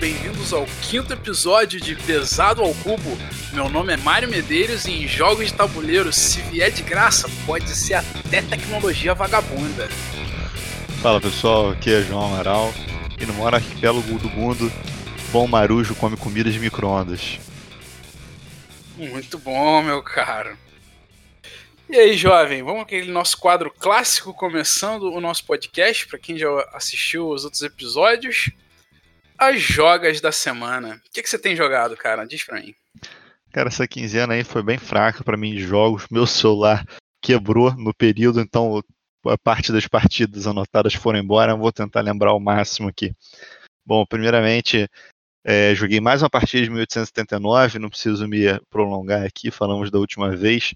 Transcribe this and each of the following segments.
bem-vindos ao quinto episódio de Pesado ao Cubo. Meu nome é Mário Medeiros e em jogos de tabuleiro, se vier de graça, pode ser até tecnologia vagabunda. Fala pessoal, aqui é João Amaral e no maior arquipélago do mundo, bom marujo come comida de micro-ondas. Muito bom, meu caro. E aí, jovem, vamos aquele nosso quadro clássico começando o nosso podcast, para quem já assistiu os outros episódios. As jogas da semana. O que, que você tem jogado, cara? Diz pra mim. Cara, essa quinzena aí foi bem fraca para mim de jogos. Meu celular quebrou no período, então a parte das partidas anotadas foram embora. Vou tentar lembrar o máximo aqui. Bom, primeiramente, é, joguei mais uma partida de 1879, não preciso me prolongar aqui, falamos da última vez.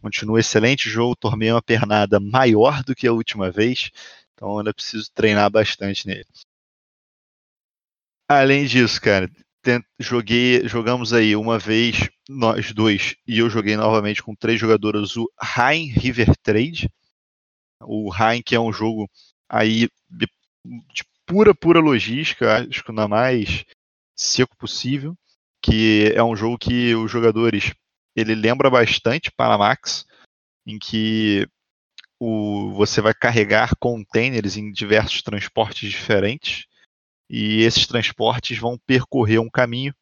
Continua excelente jogo, tomei uma pernada maior do que a última vez, então ainda preciso treinar bastante nele. Além disso, cara, joguei, jogamos aí uma vez nós dois e eu joguei novamente com três jogadores o Rhein River Trade. O Rhein que é um jogo aí de pura pura logística, acho que na mais seco possível, que é um jogo que os jogadores ele lembra bastante Panamax, em que o, você vai carregar containers em diversos transportes diferentes e esses transportes vão percorrer um caminho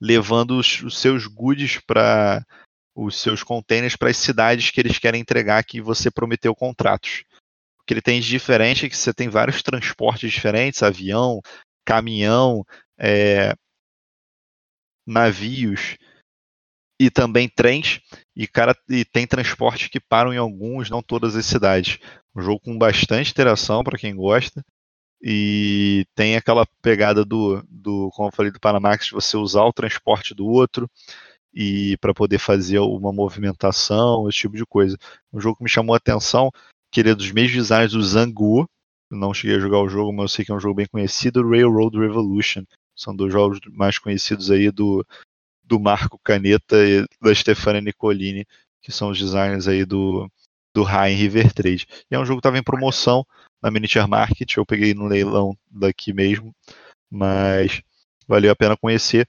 levando os, os seus goods para os seus containers para as cidades que eles querem entregar que você prometeu contratos. O que ele tem de diferente é que você tem vários transportes diferentes, avião, caminhão, é, navios e também trens e cara e tem transportes que param em alguns, não todas as cidades. Um jogo com bastante interação para quem gosta e tem aquela pegada do, do como eu falei do Panamax de você usar o transporte do outro e para poder fazer uma movimentação, esse tipo de coisa. Um jogo que me chamou a atenção, que ele é dos mesmos designs do Zangu, não cheguei a jogar o jogo, mas eu sei que é um jogo bem conhecido, Railroad Revolution. São dois jogos mais conhecidos aí do, do Marco Caneta e da Stefania Nicolini, que são os designers aí do, do High River Trade. E é um jogo que estava em promoção na Miniature Market, eu peguei no leilão daqui mesmo, mas valeu a pena conhecer.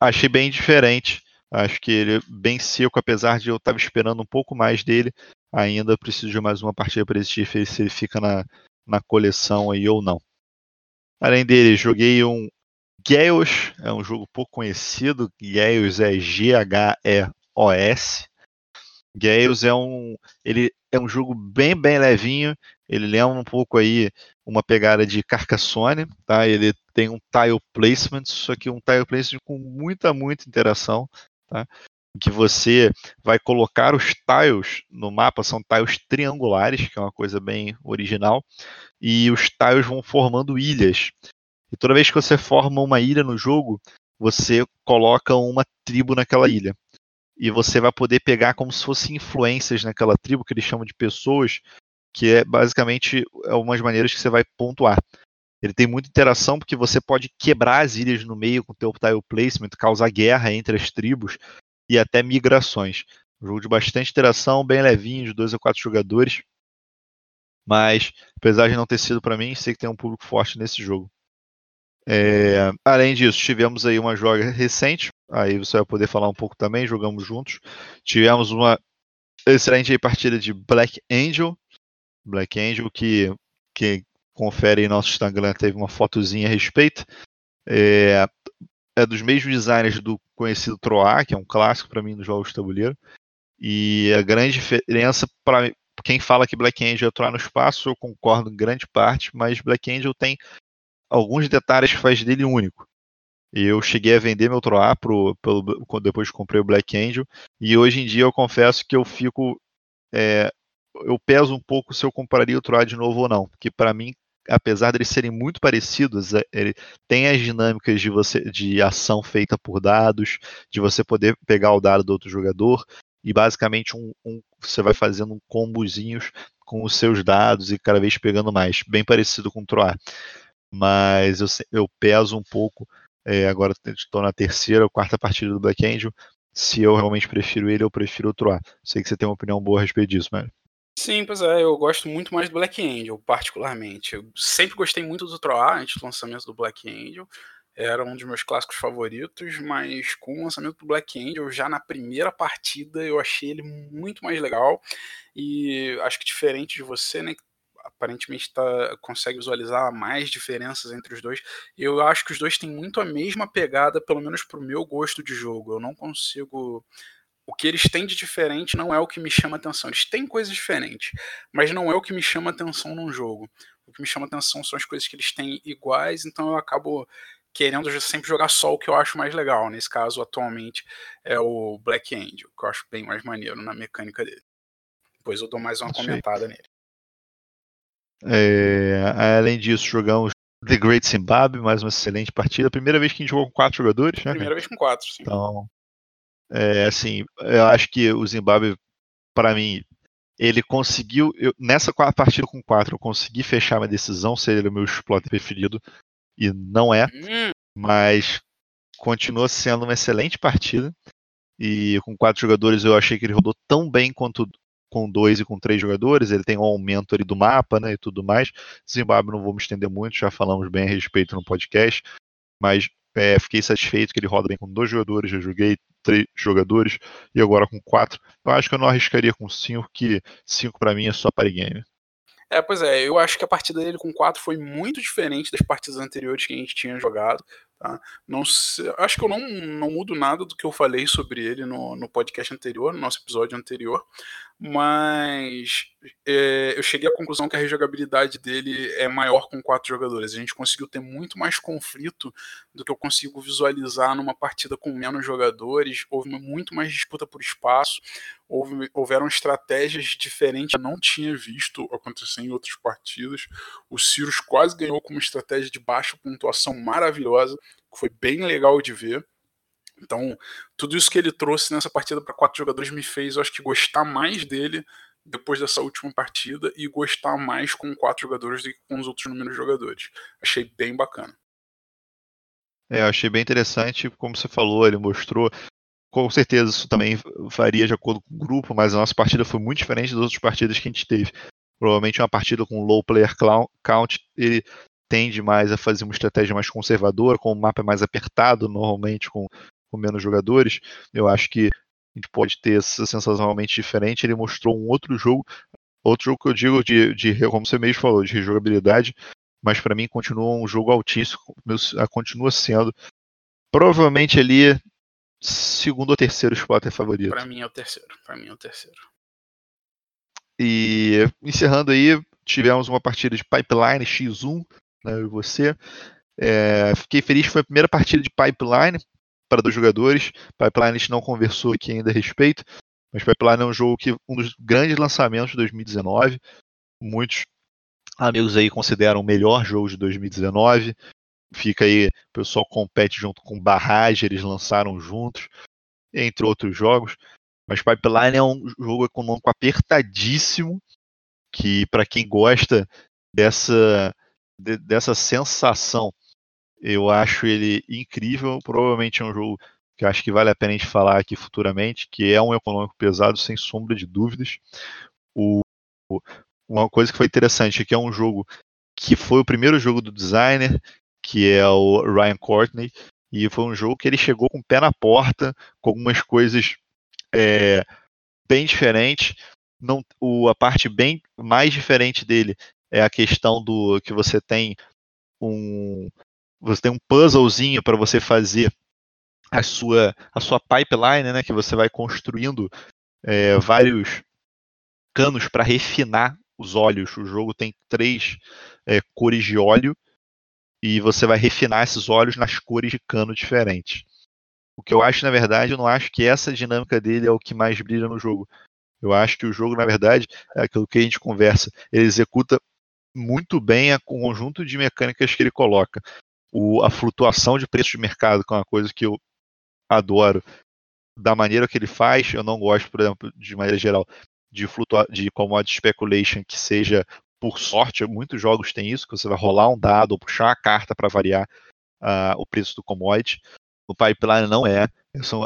Achei bem diferente, acho que ele é bem seco, apesar de eu estar esperando um pouco mais dele, ainda preciso de mais uma partida para decidir se ele fica na, na coleção aí ou não. Além dele, joguei um Gales, é um jogo pouco conhecido. Gales é G-H-E-O-S. Gales é um, ele é um jogo bem bem levinho. Ele lembra um pouco aí uma pegada de Carcassonne, tá? Ele tem um tile placement, só que um tile placement com muita muita interação, tá? que você vai colocar os tiles no mapa, são tiles triangulares, que é uma coisa bem original, e os tiles vão formando ilhas. E toda vez que você forma uma ilha no jogo, você coloca uma tribo naquela ilha. E você vai poder pegar como se fossem influências naquela tribo, que eles chamam de pessoas, que é basicamente algumas maneiras que você vai pontuar. Ele tem muita interação porque você pode quebrar as ilhas no meio com o teu tile placement, causar guerra entre as tribos e até migrações. Um jogo de bastante interação, bem levinho, de dois a quatro jogadores. Mas, apesar de não ter sido para mim, sei que tem um público forte nesse jogo. É, além disso, tivemos aí uma joga recente, aí você vai poder falar um pouco também, jogamos juntos. Tivemos uma excelente partida de Black Angel. Black Angel, que, que confere em nosso Instagram, teve uma fotozinha a respeito. É, é dos mesmos designers do conhecido Troar, que é um clássico para mim dos jogos de tabuleiro. E a grande diferença para quem fala que Black Angel é Troar no espaço, eu concordo em grande parte, mas Black Angel tem alguns detalhes que faz dele único. E eu cheguei a vender meu Troar pro, pelo, depois que comprei o Black Angel, e hoje em dia eu confesso que eu fico. É, eu peso um pouco se eu compraria o Troar de novo ou não, porque para mim apesar de eles serem muito parecidos, é, ele tem as dinâmicas de você de ação feita por dados, de você poder pegar o dado do outro jogador e basicamente um, um você vai fazendo um combozinhos com os seus dados e cada vez pegando mais, bem parecido com o Troar. Mas eu, eu peso um pouco, é, agora estou na terceira ou quarta partida do Black Angel, se eu realmente prefiro ele, eu prefiro o Troar. Sei que você tem uma opinião boa a respeito disso, mas Sim, pois é, eu gosto muito mais do Black Angel, particularmente. Eu sempre gostei muito do Troar antes do lançamento do Black Angel. era um dos meus clássicos favoritos, mas com o lançamento do Black Angel, já na primeira partida, eu achei ele muito mais legal. E acho que diferente de você, né? Aparentemente tá, consegue visualizar mais diferenças entre os dois. Eu acho que os dois têm muito a mesma pegada, pelo menos pro meu gosto de jogo. Eu não consigo. O que eles têm de diferente não é o que me chama atenção. Eles têm coisas diferentes, mas não é o que me chama atenção num jogo. O que me chama atenção são as coisas que eles têm iguais, então eu acabo querendo sempre jogar só o que eu acho mais legal. Nesse caso, atualmente, é o Black Angel, que eu acho bem mais maneiro na mecânica dele. Depois eu dou mais uma comentada nele. É, além disso, jogamos The Great Zimbabwe, mais uma excelente partida. Primeira vez que a gente jogou com quatro jogadores, né? Primeira vez com quatro, sim. Então, é, assim, eu acho que o Zimbabwe, para mim, ele conseguiu. Eu, nessa partida com quatro, eu consegui fechar uma decisão se ele era o meu exploit preferido. E não é. Hum. Mas continua sendo uma excelente partida. E com quatro jogadores eu achei que ele rodou tão bem quanto com dois e com três jogadores, ele tem um aumento ali do mapa, né, e tudo mais. Zimbábue não vou me estender muito, já falamos bem a respeito no podcast, mas é, fiquei satisfeito que ele roda bem com dois jogadores, já joguei três jogadores e agora com quatro. Eu acho que eu não arriscaria com cinco, que cinco para mim é só party game. É, pois é, eu acho que a partida dele com 4 foi muito diferente das partidas anteriores que a gente tinha jogado. Tá? Não sei, acho que eu não, não mudo nada do que eu falei sobre ele no, no podcast anterior, no nosso episódio anterior mas é, eu cheguei à conclusão que a rejogabilidade dele é maior com quatro jogadores. A gente conseguiu ter muito mais conflito do que eu consigo visualizar numa partida com menos jogadores. Houve muito mais disputa por espaço, houve, houveram estratégias diferentes que eu não tinha visto acontecer em outras partidas. O Cirus quase ganhou com uma estratégia de baixa pontuação maravilhosa, foi bem legal de ver. Então, tudo isso que ele trouxe nessa partida para quatro jogadores me fez, eu acho que, gostar mais dele depois dessa última partida e gostar mais com quatro jogadores do que com os outros números de jogadores. Achei bem bacana. É, eu achei bem interessante, como você falou, ele mostrou. Com certeza isso também varia de acordo com o grupo, mas a nossa partida foi muito diferente das outras partidas que a gente teve. Provavelmente uma partida com low player count, ele tende mais a fazer uma estratégia mais conservadora, com o mapa mais apertado, normalmente com com menos jogadores, eu acho que a gente pode ter essa sensação realmente diferente. Ele mostrou um outro jogo, outro jogo que eu digo de, de como você mesmo falou, de rejogabilidade, mas para mim continua um jogo altíssimo, continua sendo provavelmente ali segundo ou terceiro spotter favorito. Para mim é o terceiro, para mim é o terceiro. E encerrando aí, tivemos uma partida de Pipeline X1, né, eu e você. É, fiquei feliz, foi a primeira partida de Pipeline, para dois jogadores. Pipeline a gente não conversou aqui ainda a respeito, mas Pipeline é um jogo que um dos grandes lançamentos de 2019. Muitos amigos aí consideram o melhor jogo de 2019. Fica aí, o pessoal compete junto com Barrage, eles lançaram juntos, entre outros jogos. Mas Pipeline é um jogo econômico apertadíssimo, que para quem gosta dessa, de, dessa sensação eu acho ele incrível. Provavelmente é um jogo que acho que vale a pena a gente falar aqui futuramente, que é um econômico pesado, sem sombra de dúvidas. O, uma coisa que foi interessante é que é um jogo que foi o primeiro jogo do designer, que é o Ryan Courtney, e foi um jogo que ele chegou com o pé na porta, com algumas coisas é, bem diferentes. Não, o, a parte bem mais diferente dele é a questão do que você tem um, você tem um puzzlezinho para você fazer a sua, a sua pipeline, né, que você vai construindo é, vários canos para refinar os óleos. O jogo tem três é, cores de óleo e você vai refinar esses óleos nas cores de cano diferentes. O que eu acho, na verdade, eu não acho que essa dinâmica dele é o que mais brilha no jogo. Eu acho que o jogo, na verdade, é aquilo que a gente conversa. Ele executa muito bem o conjunto de mecânicas que ele coloca o, a flutuação de preço de mercado, que é uma coisa que eu adoro, da maneira que ele faz, eu não gosto, por exemplo, de maneira geral, de, flutua de commodity speculation que seja por sorte, muitos jogos têm isso, que você vai rolar um dado ou puxar uma carta para variar uh, o preço do commodity. No pipeline não é.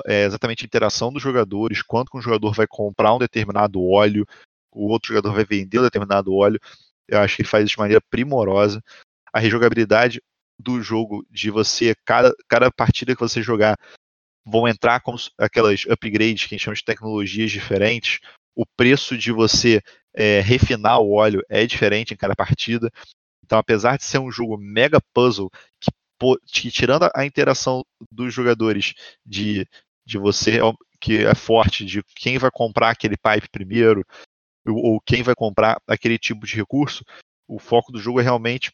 É exatamente a interação dos jogadores, quanto que um jogador vai comprar um determinado óleo, o outro jogador vai vender um determinado óleo. Eu acho que ele faz isso de maneira primorosa. A rejogabilidade, do jogo de você, cada, cada partida que você jogar, vão entrar com aquelas upgrades que a gente chama de tecnologias diferentes. O preço de você é, refinar o óleo é diferente em cada partida. Então, apesar de ser um jogo mega puzzle, que, que tirando a interação dos jogadores de, de você, que é forte, de quem vai comprar aquele pipe primeiro, ou quem vai comprar aquele tipo de recurso, o foco do jogo é realmente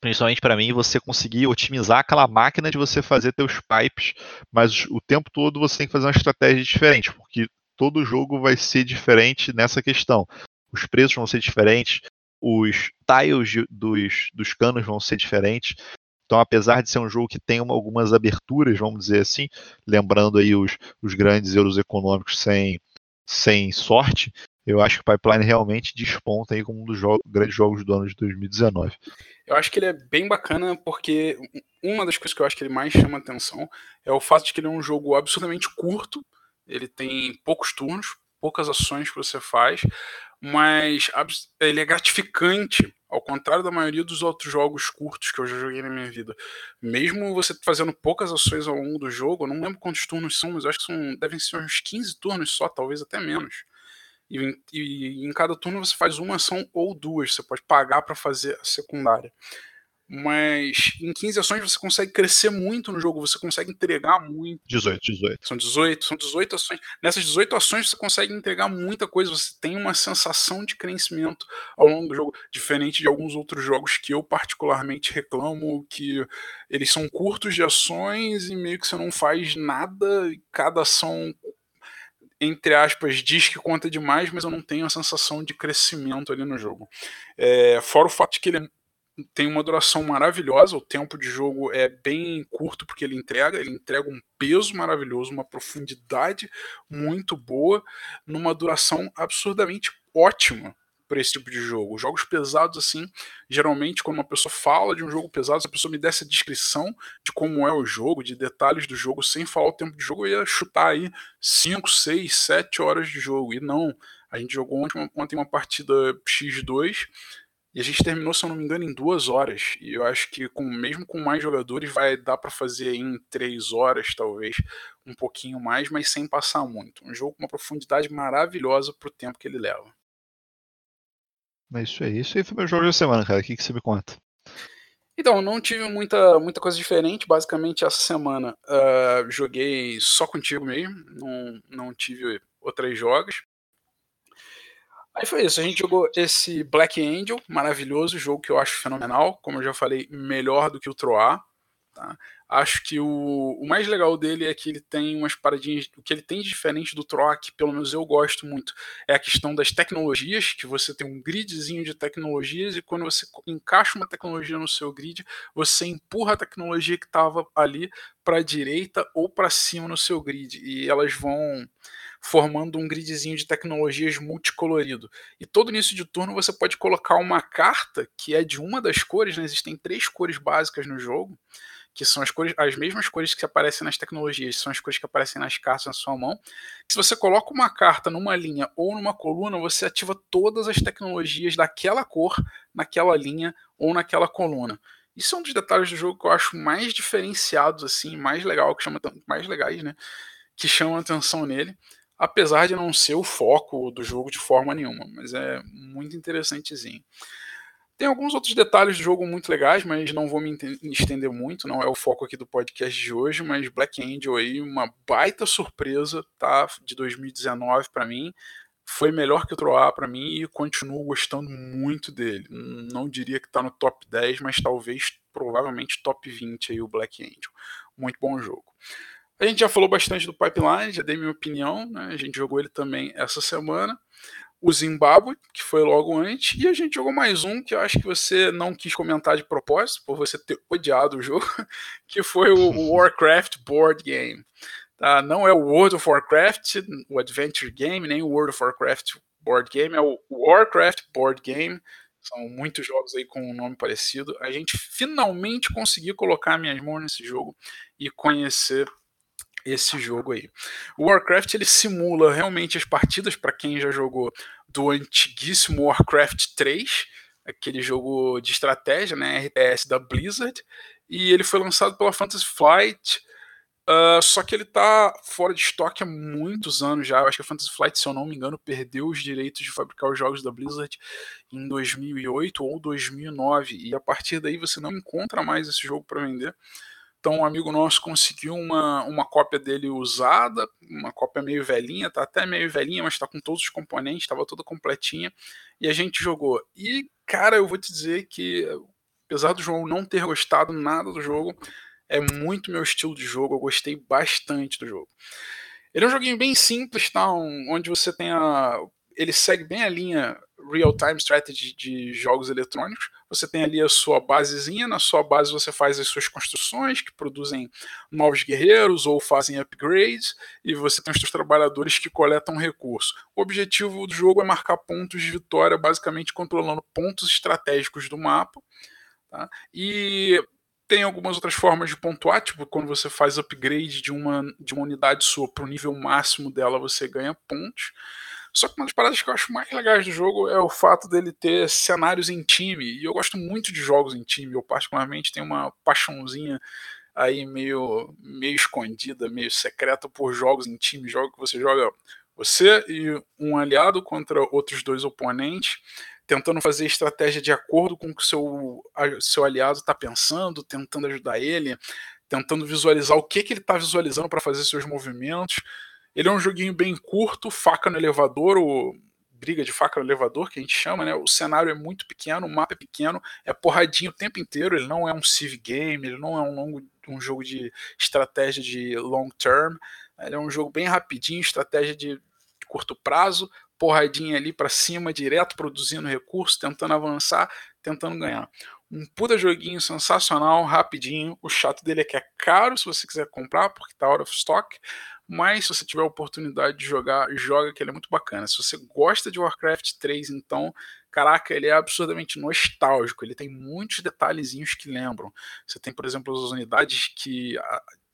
principalmente para mim, você conseguir otimizar aquela máquina de você fazer teus pipes, mas o tempo todo você tem que fazer uma estratégia diferente, porque todo jogo vai ser diferente nessa questão. Os preços vão ser diferentes, os tiles dos, dos canos vão ser diferentes. Então, apesar de ser um jogo que tem uma, algumas aberturas, vamos dizer assim, lembrando aí os, os grandes euros econômicos sem, sem sorte, eu acho que o Pipeline realmente desponta aí como um dos jo grandes jogos do ano de 2019. Eu acho que ele é bem bacana porque uma das coisas que eu acho que ele mais chama atenção é o fato de que ele é um jogo absurdamente curto, ele tem poucos turnos, poucas ações que você faz, mas ele é gratificante, ao contrário da maioria dos outros jogos curtos que eu já joguei na minha vida. Mesmo você fazendo poucas ações ao longo do jogo, eu não lembro quantos turnos são, mas acho que são, devem ser uns 15 turnos só, talvez até menos. E, e, em cada turno você faz uma ação ou duas, você pode pagar para fazer a secundária. Mas em 15 ações você consegue crescer muito no jogo, você consegue entregar muito. 18, 18. São 18, são 18 ações. Nessas 18 ações você consegue entregar muita coisa, você tem uma sensação de crescimento ao longo do jogo, diferente de alguns outros jogos que eu particularmente reclamo que eles são curtos de ações e meio que você não faz nada, cada ação entre aspas, diz que conta demais, mas eu não tenho a sensação de crescimento ali no jogo. É, fora o fato de que ele tem uma duração maravilhosa, o tempo de jogo é bem curto porque ele entrega, ele entrega um peso maravilhoso, uma profundidade muito boa, numa duração absurdamente ótima para esse tipo de jogo. Jogos pesados, assim, geralmente, quando uma pessoa fala de um jogo pesado, se a pessoa me desse a descrição de como é o jogo, de detalhes do jogo, sem falar o tempo de jogo, eu ia chutar aí 5, 6, 7 horas de jogo. E não, a gente jogou ontem, ontem uma partida X2 e a gente terminou, se eu não me engano, em duas horas. E eu acho que com mesmo com mais jogadores vai dar para fazer em três horas, talvez, um pouquinho mais, mas sem passar muito. Um jogo com uma profundidade maravilhosa pro tempo que ele leva. É isso aí. Isso aí foi meu jogo da semana, cara. O que, que você me conta? Então, não tive muita, muita coisa diferente. Basicamente, essa semana uh, joguei só contigo mesmo. Não, não tive outras jogos. Aí foi isso. A gente jogou esse Black Angel, maravilhoso jogo que eu acho fenomenal. Como eu já falei, melhor do que o Troar. Tá? Acho que o, o mais legal dele é que ele tem umas paradinhas. O que ele tem de diferente do Troc, pelo menos eu gosto muito, é a questão das tecnologias, que você tem um gridzinho de tecnologias e quando você encaixa uma tecnologia no seu grid, você empurra a tecnologia que estava ali para a direita ou para cima no seu grid. E elas vão formando um gridzinho de tecnologias multicolorido. E todo início de turno você pode colocar uma carta que é de uma das cores, né? existem três cores básicas no jogo que são as cores, as mesmas cores que aparecem nas tecnologias, são as cores que aparecem nas cartas na sua mão. Se você coloca uma carta numa linha ou numa coluna, você ativa todas as tecnologias daquela cor naquela linha ou naquela coluna. Isso é um dos detalhes do jogo que eu acho mais diferenciados, assim, mais legal, que chama mais legais, né? Que chamam atenção nele, apesar de não ser o foco do jogo de forma nenhuma, mas é muito interessantezinho. Tem alguns outros detalhes do jogo muito legais, mas não vou me estender muito, não é o foco aqui do podcast de hoje, mas Black Angel aí, uma baita surpresa, tá? De 2019 para mim. Foi melhor que o Troar para mim e continuo gostando muito dele. Não diria que tá no top 10, mas talvez, provavelmente, top 20 aí o Black Angel. Muito bom jogo. A gente já falou bastante do Pipeline, já dei minha opinião, né? A gente jogou ele também essa semana o Zimbábue, que foi logo antes, e a gente jogou mais um que eu acho que você não quis comentar de propósito, por você ter odiado o jogo, que foi o Warcraft Board Game. Tá? Não é o World of Warcraft, o Adventure Game, nem o World of Warcraft Board Game, é o Warcraft Board Game. São muitos jogos aí com um nome parecido. A gente finalmente conseguiu colocar minhas mãos nesse jogo e conhecer esse jogo aí. O Warcraft ele simula realmente as partidas para quem já jogou do antiguíssimo Warcraft 3, aquele jogo de estratégia, né, RTS da Blizzard. e ele foi lançado pela Fantasy Flight. Uh, só que ele tá fora de estoque há muitos anos já. Eu acho que a Fantasy Flight, se eu não me engano, perdeu os direitos de fabricar os jogos da Blizzard em 2008 ou 2009. E a partir daí você não encontra mais esse jogo para vender. Então um amigo nosso conseguiu uma, uma cópia dele usada, uma cópia meio velhinha, tá até meio velhinha, mas tá com todos os componentes, estava toda completinha, e a gente jogou. E, cara, eu vou te dizer que, apesar do João não ter gostado nada do jogo, é muito meu estilo de jogo, eu gostei bastante do jogo. Ele é um joguinho bem simples, tá? onde você tem a. Ele segue bem a linha real-time strategy de jogos eletrônicos. Você tem ali a sua basezinha, na sua base você faz as suas construções que produzem novos guerreiros ou fazem upgrades, e você tem os seus trabalhadores que coletam recursos. O objetivo do jogo é marcar pontos de vitória, basicamente controlando pontos estratégicos do mapa. Tá? E tem algumas outras formas de pontuar, tipo quando você faz upgrade de uma, de uma unidade sua para o nível máximo dela, você ganha pontos. Só que uma das paradas que eu acho mais legais do jogo é o fato dele ter cenários em time. E eu gosto muito de jogos em time. Eu, particularmente, tenho uma paixãozinha aí meio, meio escondida, meio secreta por jogos em time. Jogo que você joga você e um aliado contra outros dois oponentes, tentando fazer estratégia de acordo com o que seu, seu aliado está pensando, tentando ajudar ele, tentando visualizar o que, que ele está visualizando para fazer seus movimentos. Ele é um joguinho bem curto, faca no elevador, ou briga de faca no elevador, que a gente chama, né? O cenário é muito pequeno, o mapa é pequeno, é porradinho o tempo inteiro, ele não é um civ game, ele não é um, longo, um jogo de estratégia de long term, ele é um jogo bem rapidinho, estratégia de, curto prazo, porradinha ali para cima, direto produzindo recursos, tentando avançar, tentando ganhar. Um puta joguinho sensacional, rapidinho. O chato dele é que é caro se você quiser comprar, porque tá out of stock. Mas se você tiver a oportunidade de jogar, joga que ele é muito bacana. Se você gosta de Warcraft 3, então, caraca, ele é absurdamente nostálgico. Ele tem muitos detalhezinhos que lembram. Você tem, por exemplo, as unidades que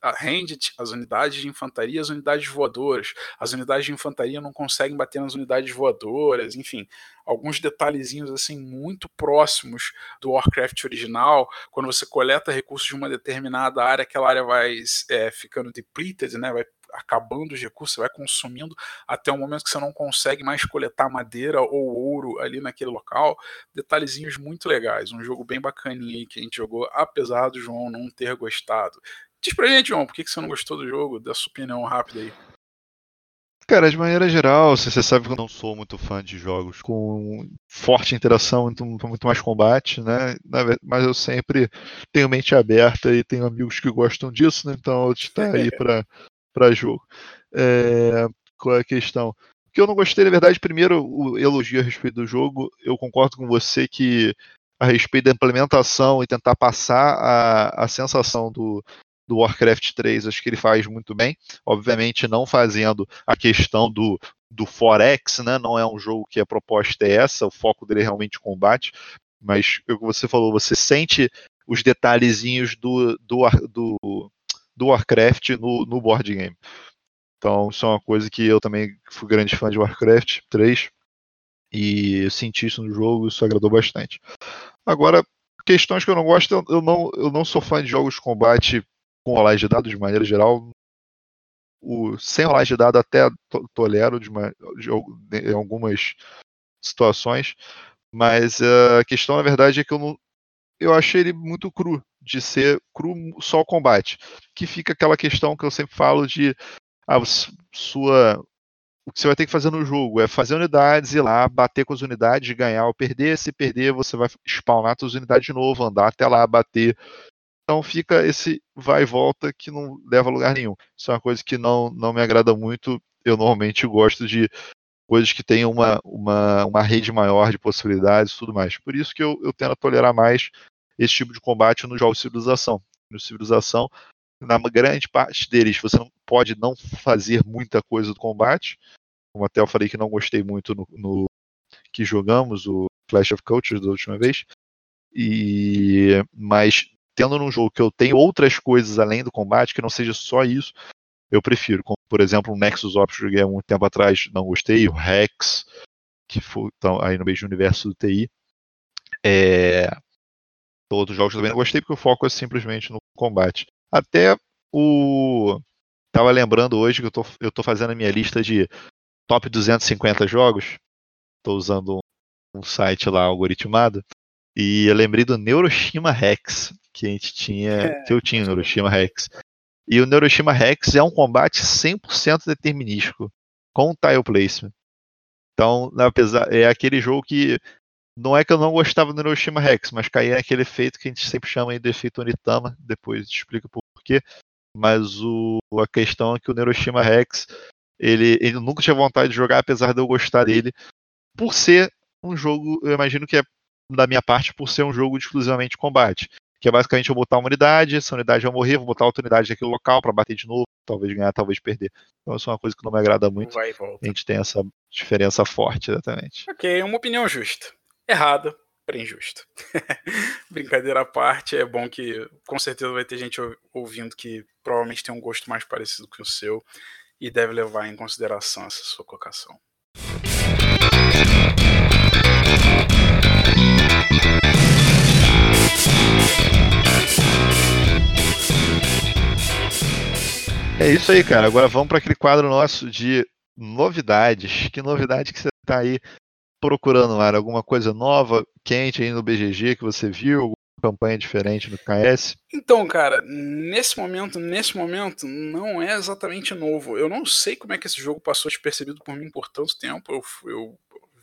a Ranged, as unidades de infantaria, as unidades voadoras. As unidades de infantaria não conseguem bater nas unidades voadoras, enfim, alguns detalhezinhos assim muito próximos do Warcraft original. Quando você coleta recursos de uma determinada área, aquela área vai é, ficando depleted, né, vai acabando os recursos, você vai consumindo até o momento que você não consegue mais coletar madeira ou ouro ali naquele local. Detalhezinhos muito legais, um jogo bem bacaninho aí que a gente jogou, apesar do João não ter gostado. Diz pra gente, João, por que você não gostou do jogo? Dá sua opinião rápida aí. Cara, de maneira geral, você sabe que eu não sou muito fã de jogos com forte interação, muito, muito mais combate, né? Mas eu sempre tenho mente aberta e tenho amigos que gostam disso, né? Então eu estar aí para jogo. É, qual é a questão? O que eu não gostei, na verdade, primeiro, o elogio a respeito do jogo, eu concordo com você que a respeito da implementação e tentar passar a, a sensação do, do Warcraft 3, acho que ele faz muito bem. Obviamente, não fazendo a questão do, do Forex, né? Não é um jogo que a proposta é essa, o foco dele é realmente combate. Mas o que você falou, você sente os detalhezinhos do, do, do, do Warcraft no, no board game. Então, isso é uma coisa que eu também fui grande fã de Warcraft 3 e eu senti isso no jogo, isso agradou bastante. Agora, questões que eu não gosto, eu não, eu não sou fã de jogos de combate com rolagem de dados de maneira geral. O, sem rolagem de dados até tolero de, de, em algumas situações, mas a questão na verdade é que eu não, eu achei ele muito cru, de ser cru só o combate. Que fica aquela questão que eu sempre falo de a sua o que você vai ter que fazer no jogo é fazer unidades, ir lá, bater com as unidades, ganhar ou perder. Se perder, você vai spawnar suas unidades de novo, andar até lá, bater, então fica esse vai e volta que não leva a lugar nenhum. Isso é uma coisa que não, não me agrada muito. Eu normalmente gosto de coisas que tenham uma, uma, uma rede maior de possibilidades e tudo mais. Por isso que eu, eu tendo a tolerar mais esse tipo de combate nos jogos de civilização. No civilização, na grande parte deles, você não pode não fazer muita coisa do combate. Como até eu falei que não gostei muito no, no que jogamos, o Clash of Cultures da última vez. E mas tendo num jogo que eu tenho outras coisas além do combate, que não seja só isso, eu prefiro. Como, por exemplo, o Nexus Ops que joguei há muito tempo atrás, não gostei, o Rex, que foi então, aí no mesmo universo do TI. É... Outros jogos também não gostei porque o foco é simplesmente no combate. Até o. Tava lembrando hoje que eu tô, eu tô fazendo a minha lista de top 250 jogos. Tô usando um, um site lá algoritmado. E eu lembrei do Neuroshima Rex, que a gente tinha. É, que eu tinha Neuroshima Rex. E o Neuroshima Rex é um combate 100% determinístico, com tile placement. Então, apesar, é aquele jogo que não é que eu não gostava do Neuroshima Rex, mas caía naquele efeito que a gente sempre chama de efeito Onitama, depois explica por quê. Mas o, a questão é que o Neuroshima Rex, ele, ele nunca tinha vontade de jogar, apesar de eu gostar dele, por ser um jogo, eu imagino que é da minha parte, por ser um jogo de exclusivamente combate. Que é basicamente eu botar uma unidade, essa unidade vai morrer, vou botar outra unidade naquele local para bater de novo, talvez ganhar, talvez perder. Então isso é uma coisa que não me agrada muito. Vai e volta. A gente tem essa diferença forte, exatamente. Ok, uma opinião justa. Errada, porém justa. Brincadeira à parte, é bom que com certeza vai ter gente ouvindo que provavelmente tem um gosto mais parecido que o seu e deve levar em consideração essa sua colocação. É isso aí, cara. Agora vamos para aquele quadro nosso de novidades. Que novidade que você está aí procurando, Mara? Alguma coisa nova, quente aí no BGG que você viu? Alguma campanha diferente no KS? Então, cara, nesse momento, nesse momento, não é exatamente novo. Eu não sei como é que esse jogo passou despercebido por mim por tanto tempo. Eu, eu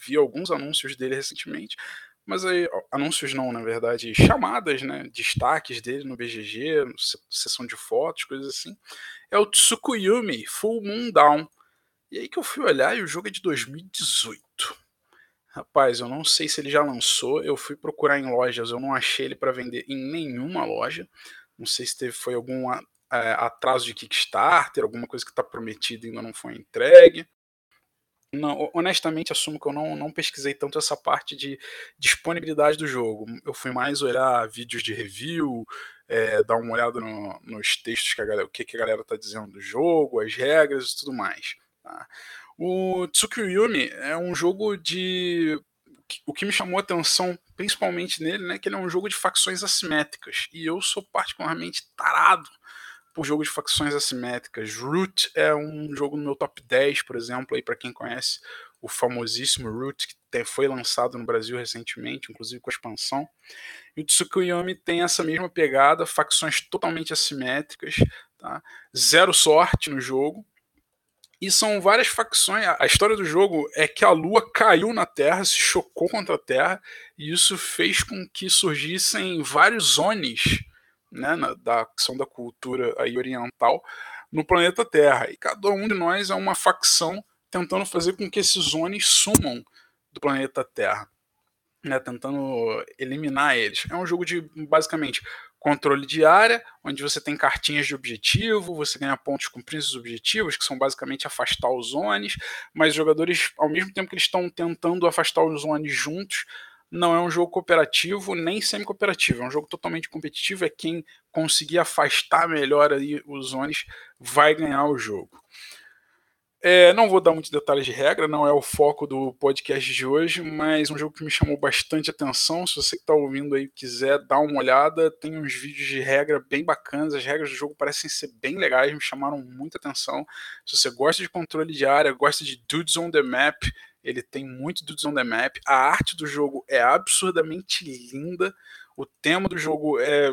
vi alguns anúncios dele recentemente, mas aí, anúncios não, na verdade, chamadas, né, destaques dele no BGG, sessão de fotos, coisas assim, é o Tsukuyumi Full Moon Down. E aí que eu fui olhar e o jogo é de 2018. Rapaz, eu não sei se ele já lançou, eu fui procurar em lojas, eu não achei ele para vender em nenhuma loja. Não sei se teve, foi algum é, atraso de Kickstarter, alguma coisa que está prometida e ainda não foi entregue. Não, honestamente, assumo que eu não, não pesquisei tanto essa parte de disponibilidade do jogo. Eu fui mais olhar vídeos de review, é, dar uma olhada no, nos textos que a galera, o que, que a galera está dizendo do jogo, as regras e tudo mais. Tá? O Tsukuyomi é um jogo de. O que me chamou a atenção, principalmente nele, né, que ele é um jogo de facções assimétricas. E eu sou particularmente tarado por jogo de facções assimétricas. Root é um jogo no meu top 10, por exemplo, aí para quem conhece o famosíssimo Root, que foi lançado no Brasil recentemente, inclusive com a expansão. E o Tsukuyomi tem essa mesma pegada, facções totalmente assimétricas, tá? zero sorte no jogo. E são várias facções. A história do jogo é que a Lua caiu na Terra, se chocou contra a Terra, e isso fez com que surgissem vários zones né, na, da questão da cultura aí oriental no planeta Terra. E cada um de nós é uma facção tentando fazer com que esses zones sumam do planeta Terra. Né, tentando eliminar eles. É um jogo de basicamente controle de área, onde você tem cartinhas de objetivo, você ganha pontos cumprindo os objetivos, que são basicamente afastar os zones, mas os jogadores, ao mesmo tempo que eles estão tentando afastar os zones juntos, não é um jogo cooperativo nem semi-cooperativo, é um jogo totalmente competitivo. É quem conseguir afastar melhor aí os zones vai ganhar o jogo. É, não vou dar muitos detalhes de regra, não é o foco do podcast de hoje, mas um jogo que me chamou bastante atenção. Se você que está ouvindo aí quiser dar uma olhada, tem uns vídeos de regra bem bacanas. As regras do jogo parecem ser bem legais, me chamaram muita atenção. Se você gosta de controle de área, gosta de Dudes on the Map, ele tem muito Dudes on the Map. A arte do jogo é absurdamente linda. O tema do jogo é,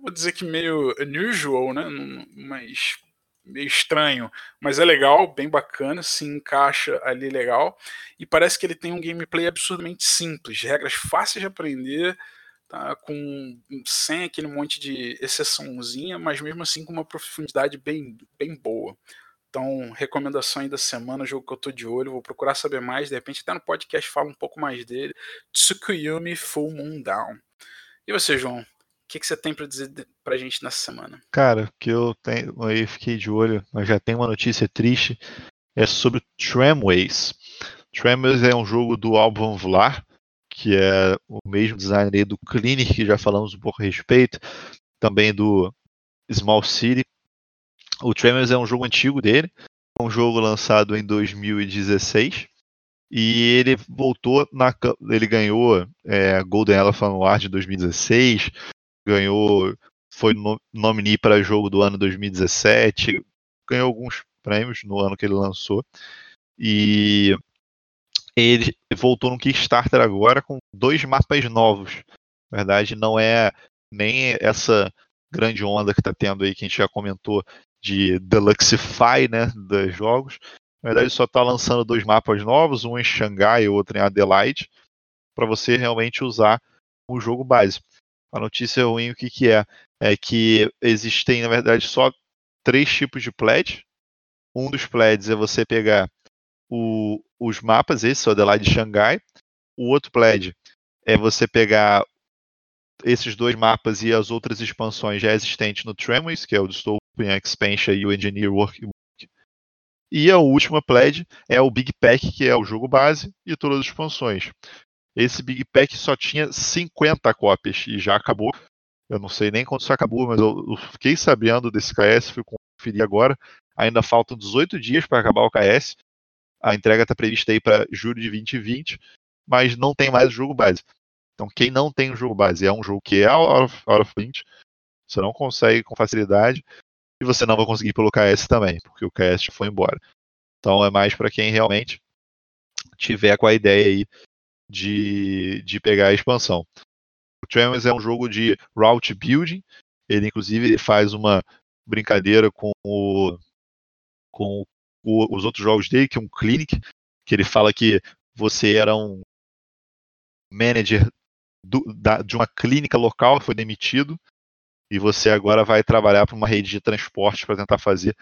vou dizer que meio unusual, né? Mas meio estranho, mas é legal, bem bacana, se encaixa ali legal. E parece que ele tem um gameplay absurdamente simples, regras fáceis de aprender, tá? com sem aquele monte de exceçãozinha, mas mesmo assim com uma profundidade bem, bem boa. Então, recomendação aí da semana, jogo que eu tô de olho, vou procurar saber mais, de repente até no podcast fala um pouco mais dele. Tsukuyumi Full Moon Down. E você, João? O que, que você tem para dizer pra gente nessa semana? Cara, que eu tenho aí fiquei de olho, mas já tem uma notícia triste, é sobre Tramways. Tramways é um jogo do Alban Vlar, que é o mesmo designer do Clinic, que já falamos um pouco a respeito, também do Small City, o Tremors é um jogo antigo dele, um jogo lançado em 2016. E ele voltou na. Ele ganhou é, Golden Elephant Award de 2016, ganhou. Foi no, nominee para jogo do ano 2017, ganhou alguns prêmios no ano que ele lançou. E ele voltou no Kickstarter agora com dois mapas novos. Na verdade, não é nem essa grande onda que está tendo aí, que a gente já comentou, de Deluxify, né, dos jogos. Na verdade, só está lançando dois mapas novos, um em Xangai e outro em Adelaide, para você realmente usar o jogo base. A notícia ruim, o que, que é? É que existem, na verdade, só três tipos de pledge. Um dos pledges é você pegar o, os mapas, esse, o Adelaide e Xangai. O outro pledge é você pegar esses dois mapas e as outras expansões já existentes no Tremors, que é o Dystopian Expansion e o Engineer Workbook. E a última pledge é o Big Pack, que é o jogo base e todas as expansões. Esse Big Pack só tinha 50 cópias e já acabou. Eu não sei nem quando isso acabou, mas eu, eu fiquei sabendo desse KS, fui conferir agora. Ainda faltam 18 dias para acabar o KS. A entrega está prevista aí para julho de 2020, mas não tem mais o jogo base. Então, quem não tem o jogo base é um jogo que é out of, out of print, você não consegue com facilidade, e você não vai conseguir pelo KS também, porque o KS já foi embora. Então, é mais para quem realmente tiver com a ideia aí de, de pegar a expansão. O Tremors é um jogo de route building, ele inclusive faz uma brincadeira com, o, com o, os outros jogos dele, que é um Clinic, que ele fala que você era um manager do, da, de uma clínica local, foi demitido, e você agora vai trabalhar para uma rede de transporte para tentar fazer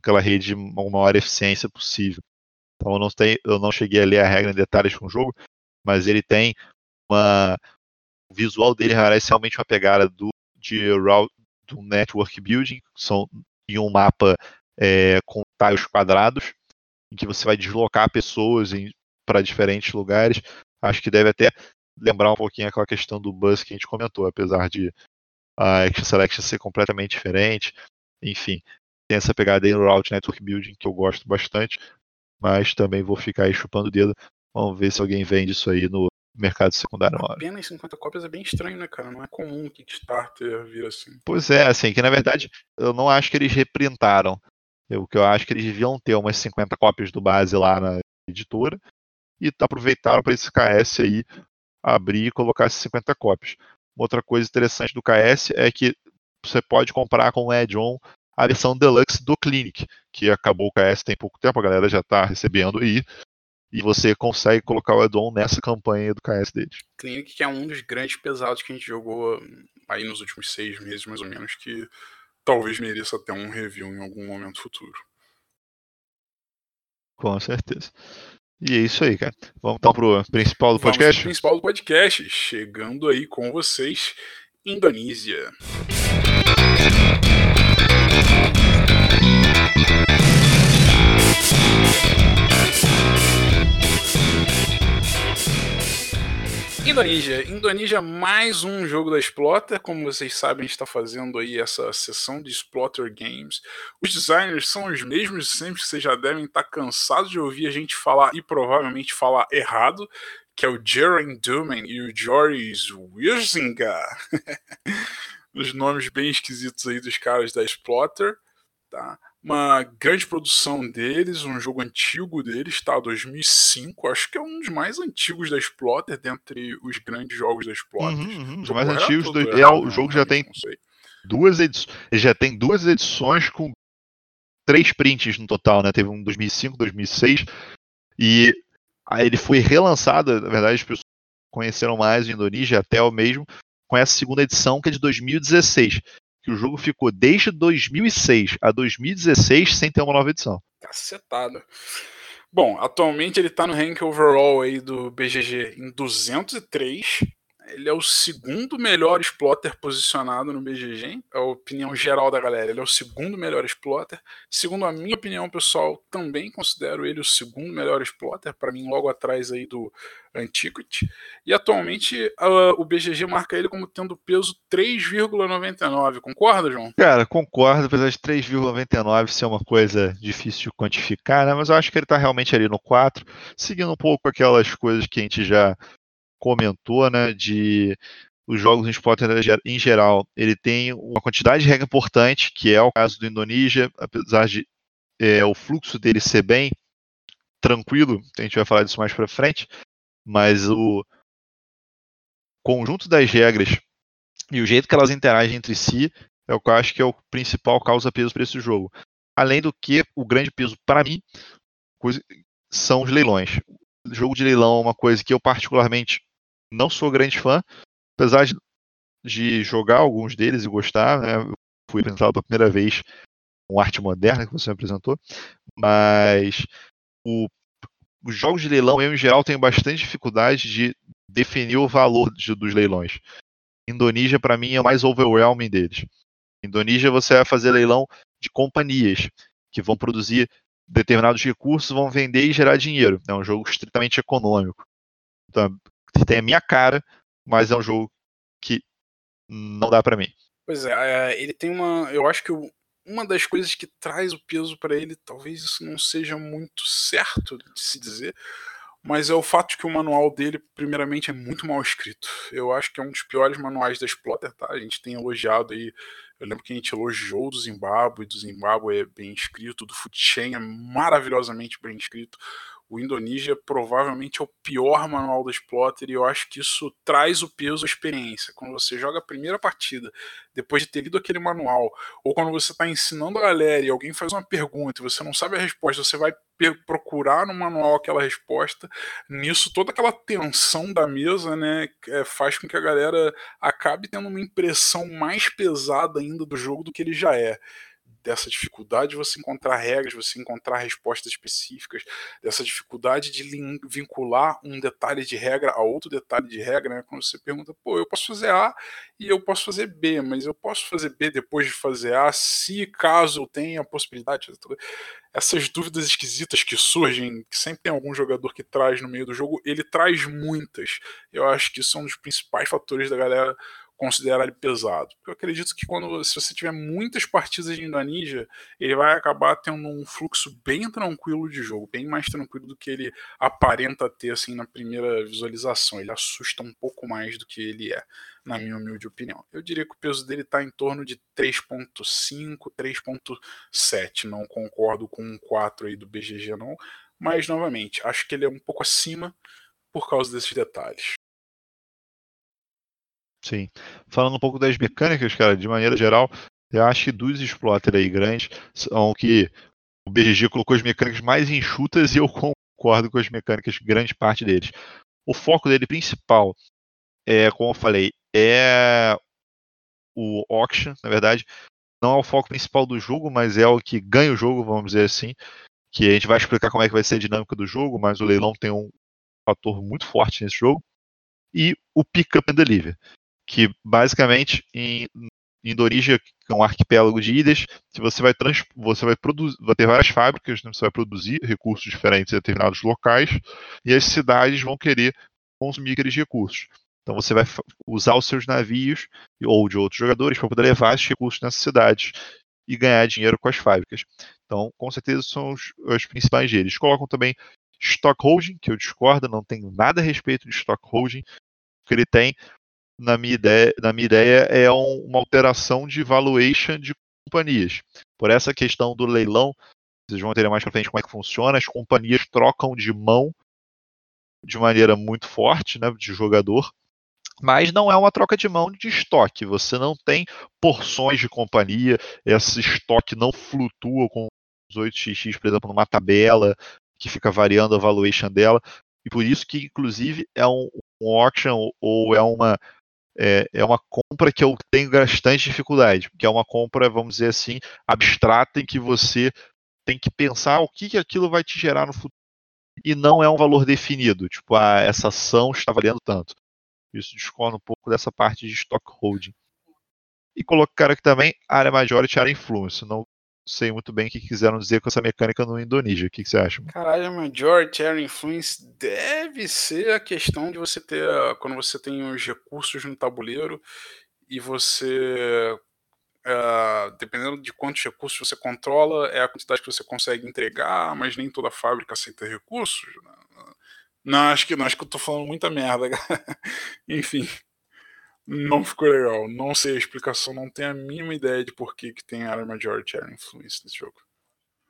aquela rede com maior eficiência possível. Então eu não, tenho, eu não cheguei a ler a regra em detalhes com o jogo, mas ele tem uma. O visual dele parece realmente uma pegada do, de, do network building, são em um mapa é, com tiles quadrados, em que você vai deslocar pessoas para diferentes lugares. Acho que deve até lembrar um pouquinho aquela questão do bus que a gente comentou, apesar de a Action Selection ser completamente diferente. Enfim, tem essa pegada aí no Route Network Building que eu gosto bastante, mas também vou ficar aí chupando o dedo. Vamos ver se alguém vende isso aí no mercado secundário. Apenas 50 cópias é bem estranho, né, cara? Não é comum o Kickstarter vir assim. Pois é, assim, que na verdade eu não acho que eles reprintaram. O que eu acho que eles deviam ter umas 50 cópias do base lá na editora e aproveitaram para esse KS aí abrir e colocar 50 cópias. Outra coisa interessante do KS é que você pode comprar com o add-on a versão deluxe do Clinic, que acabou o KS tem pouco tempo, a galera já está recebendo aí. E você consegue colocar o add-on nessa campanha do KS deles. Clinic, que é um dos grandes pesados que a gente jogou aí nos últimos seis meses, mais ou menos, que talvez mereça até um review em algum momento futuro. Com certeza. E é isso aí, cara. Vamos então pro principal do podcast? Principal do podcast. Chegando aí com vocês, Indonésia. Indonésia. Indonésia, mais um jogo da Exploter. Como vocês sabem, está fazendo aí essa sessão de Exploter Games. Os designers são os mesmos sempre, vocês já devem estar tá cansados de ouvir a gente falar e provavelmente falar errado, que é o Jaren Duman e o Joris Wirzinga. Os nomes bem esquisitos aí dos caras da Exploter. Tá? Uma grande produção deles, um jogo antigo deles, tá? 2005, acho que é um dos mais antigos da Exploter, dentre os grandes jogos da Exploter. Uhum, uhum, os mais antigos do... é, o jogo já tem duas edições, já tem duas edições com três prints no total, né? Teve um 2005, 2006 e aí ele foi relançado, na verdade as pessoas conheceram mais o Indonésia até o mesmo com essa segunda edição que é de 2016 que o jogo ficou desde 2006 a 2016 sem ter uma nova edição. Cacetada. Bom, atualmente ele está no rank overall aí do BGG em 203. Ele é o segundo melhor exploiter posicionado no BGG, é a opinião geral da galera. Ele é o segundo melhor exploiter. Segundo a minha opinião, pessoal, também considero ele o segundo melhor exploiter, para mim logo atrás aí do Antiquity. E atualmente o BGG marca ele como tendo peso 3,99. Concorda, João? Cara, concordo, apesar de 3,99 ser uma coisa difícil de quantificar, né? Mas eu acho que ele está realmente ali no 4, seguindo um pouco aquelas coisas que a gente já comentou, né, de os jogos em esporte em geral, ele tem uma quantidade de regra importante, que é o caso do Indonésia, apesar de é, o fluxo dele ser bem tranquilo, a gente vai falar disso mais para frente, mas o conjunto das regras e o jeito que elas interagem entre si é o que eu acho que é o principal causa-peso para esse jogo. Além do que, o grande peso para mim são os leilões. O jogo de leilão é uma coisa que eu particularmente não sou grande fã, apesar de, de jogar alguns deles e gostar, né? Fui apresentado pela primeira vez com arte moderna que você me apresentou, mas o, os jogos de leilão, eu em geral tenho bastante dificuldade de definir o valor de, dos leilões. Indonésia, para mim, é o mais overwhelming deles. Indonésia, você vai fazer leilão de companhias que vão produzir determinados recursos, vão vender e gerar dinheiro. É um jogo estritamente econômico. Então, tem a minha cara, mas é um jogo que não dá para mim. Pois é, é, ele tem uma. Eu acho que uma das coisas que traz o peso para ele, talvez isso não seja muito certo de se dizer, mas é o fato que o manual dele, primeiramente, é muito mal escrito. Eu acho que é um dos piores manuais da Splotter, tá? A gente tem elogiado aí. Eu lembro que a gente elogiou do Zimbábue, do Zimbábue é bem escrito, do Futchen é maravilhosamente bem escrito o Indonésia provavelmente é o pior manual do Splotter e eu acho que isso traz o peso à experiência. Quando você joga a primeira partida, depois de ter lido aquele manual, ou quando você está ensinando a galera e alguém faz uma pergunta e você não sabe a resposta, você vai procurar no manual aquela resposta. Nisso, toda aquela tensão da mesa né, é, faz com que a galera acabe tendo uma impressão mais pesada ainda do jogo do que ele já é dessa dificuldade de você encontrar regras, você encontrar respostas específicas, dessa dificuldade de vincular um detalhe de regra a outro detalhe de regra, né? Quando você pergunta, pô, eu posso fazer A e eu posso fazer B, mas eu posso fazer B depois de fazer A, se caso eu tenha a possibilidade. Essas dúvidas esquisitas que surgem, que sempre tem algum jogador que traz no meio do jogo, ele traz muitas. Eu acho que são um dos principais fatores da galera considerar ele pesado. Eu acredito que quando se você tiver muitas partidas de Indonésia, ele vai acabar tendo um fluxo bem tranquilo de jogo, bem mais tranquilo do que ele aparenta ter assim na primeira visualização. Ele assusta um pouco mais do que ele é, na minha humilde opinião. Eu diria que o peso dele está em torno de 3.5, 3.7. Não concordo com um 4 aí do BGG não, mas novamente, acho que ele é um pouco acima por causa desses detalhes. Sim. Falando um pouco das mecânicas, cara, de maneira geral, eu acho que dos Exploiter aí grandes são que o BGG colocou as mecânicas mais enxutas e eu concordo com as mecânicas, grande parte deles. O foco dele principal é, como eu falei, é o auction, na verdade, não é o foco principal do jogo, mas é o que ganha o jogo, vamos dizer assim. Que a gente vai explicar como é que vai ser a dinâmica do jogo, mas o leilão tem um fator muito forte nesse jogo. E o pick up and deliver que basicamente em Indonésia, que é um arquipélago de ilhas, você vai, trans, você vai, produzir, vai ter várias fábricas, né, você vai produzir recursos diferentes em determinados locais, e as cidades vão querer consumir aqueles recursos. Então você vai usar os seus navios ou de outros jogadores para poder levar esses recursos nessas cidades e ganhar dinheiro com as fábricas. Então, com certeza, são os, os principais deles. Colocam também stockholding, que eu discordo, não tenho nada a respeito de stockholding. O que ele tem na minha ideia, na minha ideia é um, uma alteração de valuation de companhias. Por essa questão do leilão, vocês vão entender mais para frente como é que funciona, as companhias trocam de mão de maneira muito forte, né, de jogador, mas não é uma troca de mão de estoque. Você não tem porções de companhia, esse estoque não flutua com os 8xx, por exemplo, numa tabela que fica variando a valuation dela. E por isso que, inclusive, é um, um auction ou é uma é, é uma compra que eu tenho bastante dificuldade, porque é uma compra, vamos dizer assim, abstrata em que você tem que pensar o que, que aquilo vai te gerar no futuro e não é um valor definido, tipo, ah, essa ação está valendo tanto. Isso desconta um pouco dessa parte de stock holding. E colocaram aqui também área majority e área influence. Não sei muito bem o que quiseram dizer com essa mecânica no Indonesia. O que, que você acha? Caralho, majority area influence deve ser a questão de você ter quando você tem os recursos no tabuleiro e você Uh, dependendo de quantos recursos você controla, é a quantidade que você consegue entregar, mas nem toda fábrica aceita recursos. Né? Não, acho que não, acho que eu tô falando muita merda. Enfim, não ficou legal. Não sei a explicação, não tenho a mínima ideia de por que, que tem área majority area influence nesse jogo.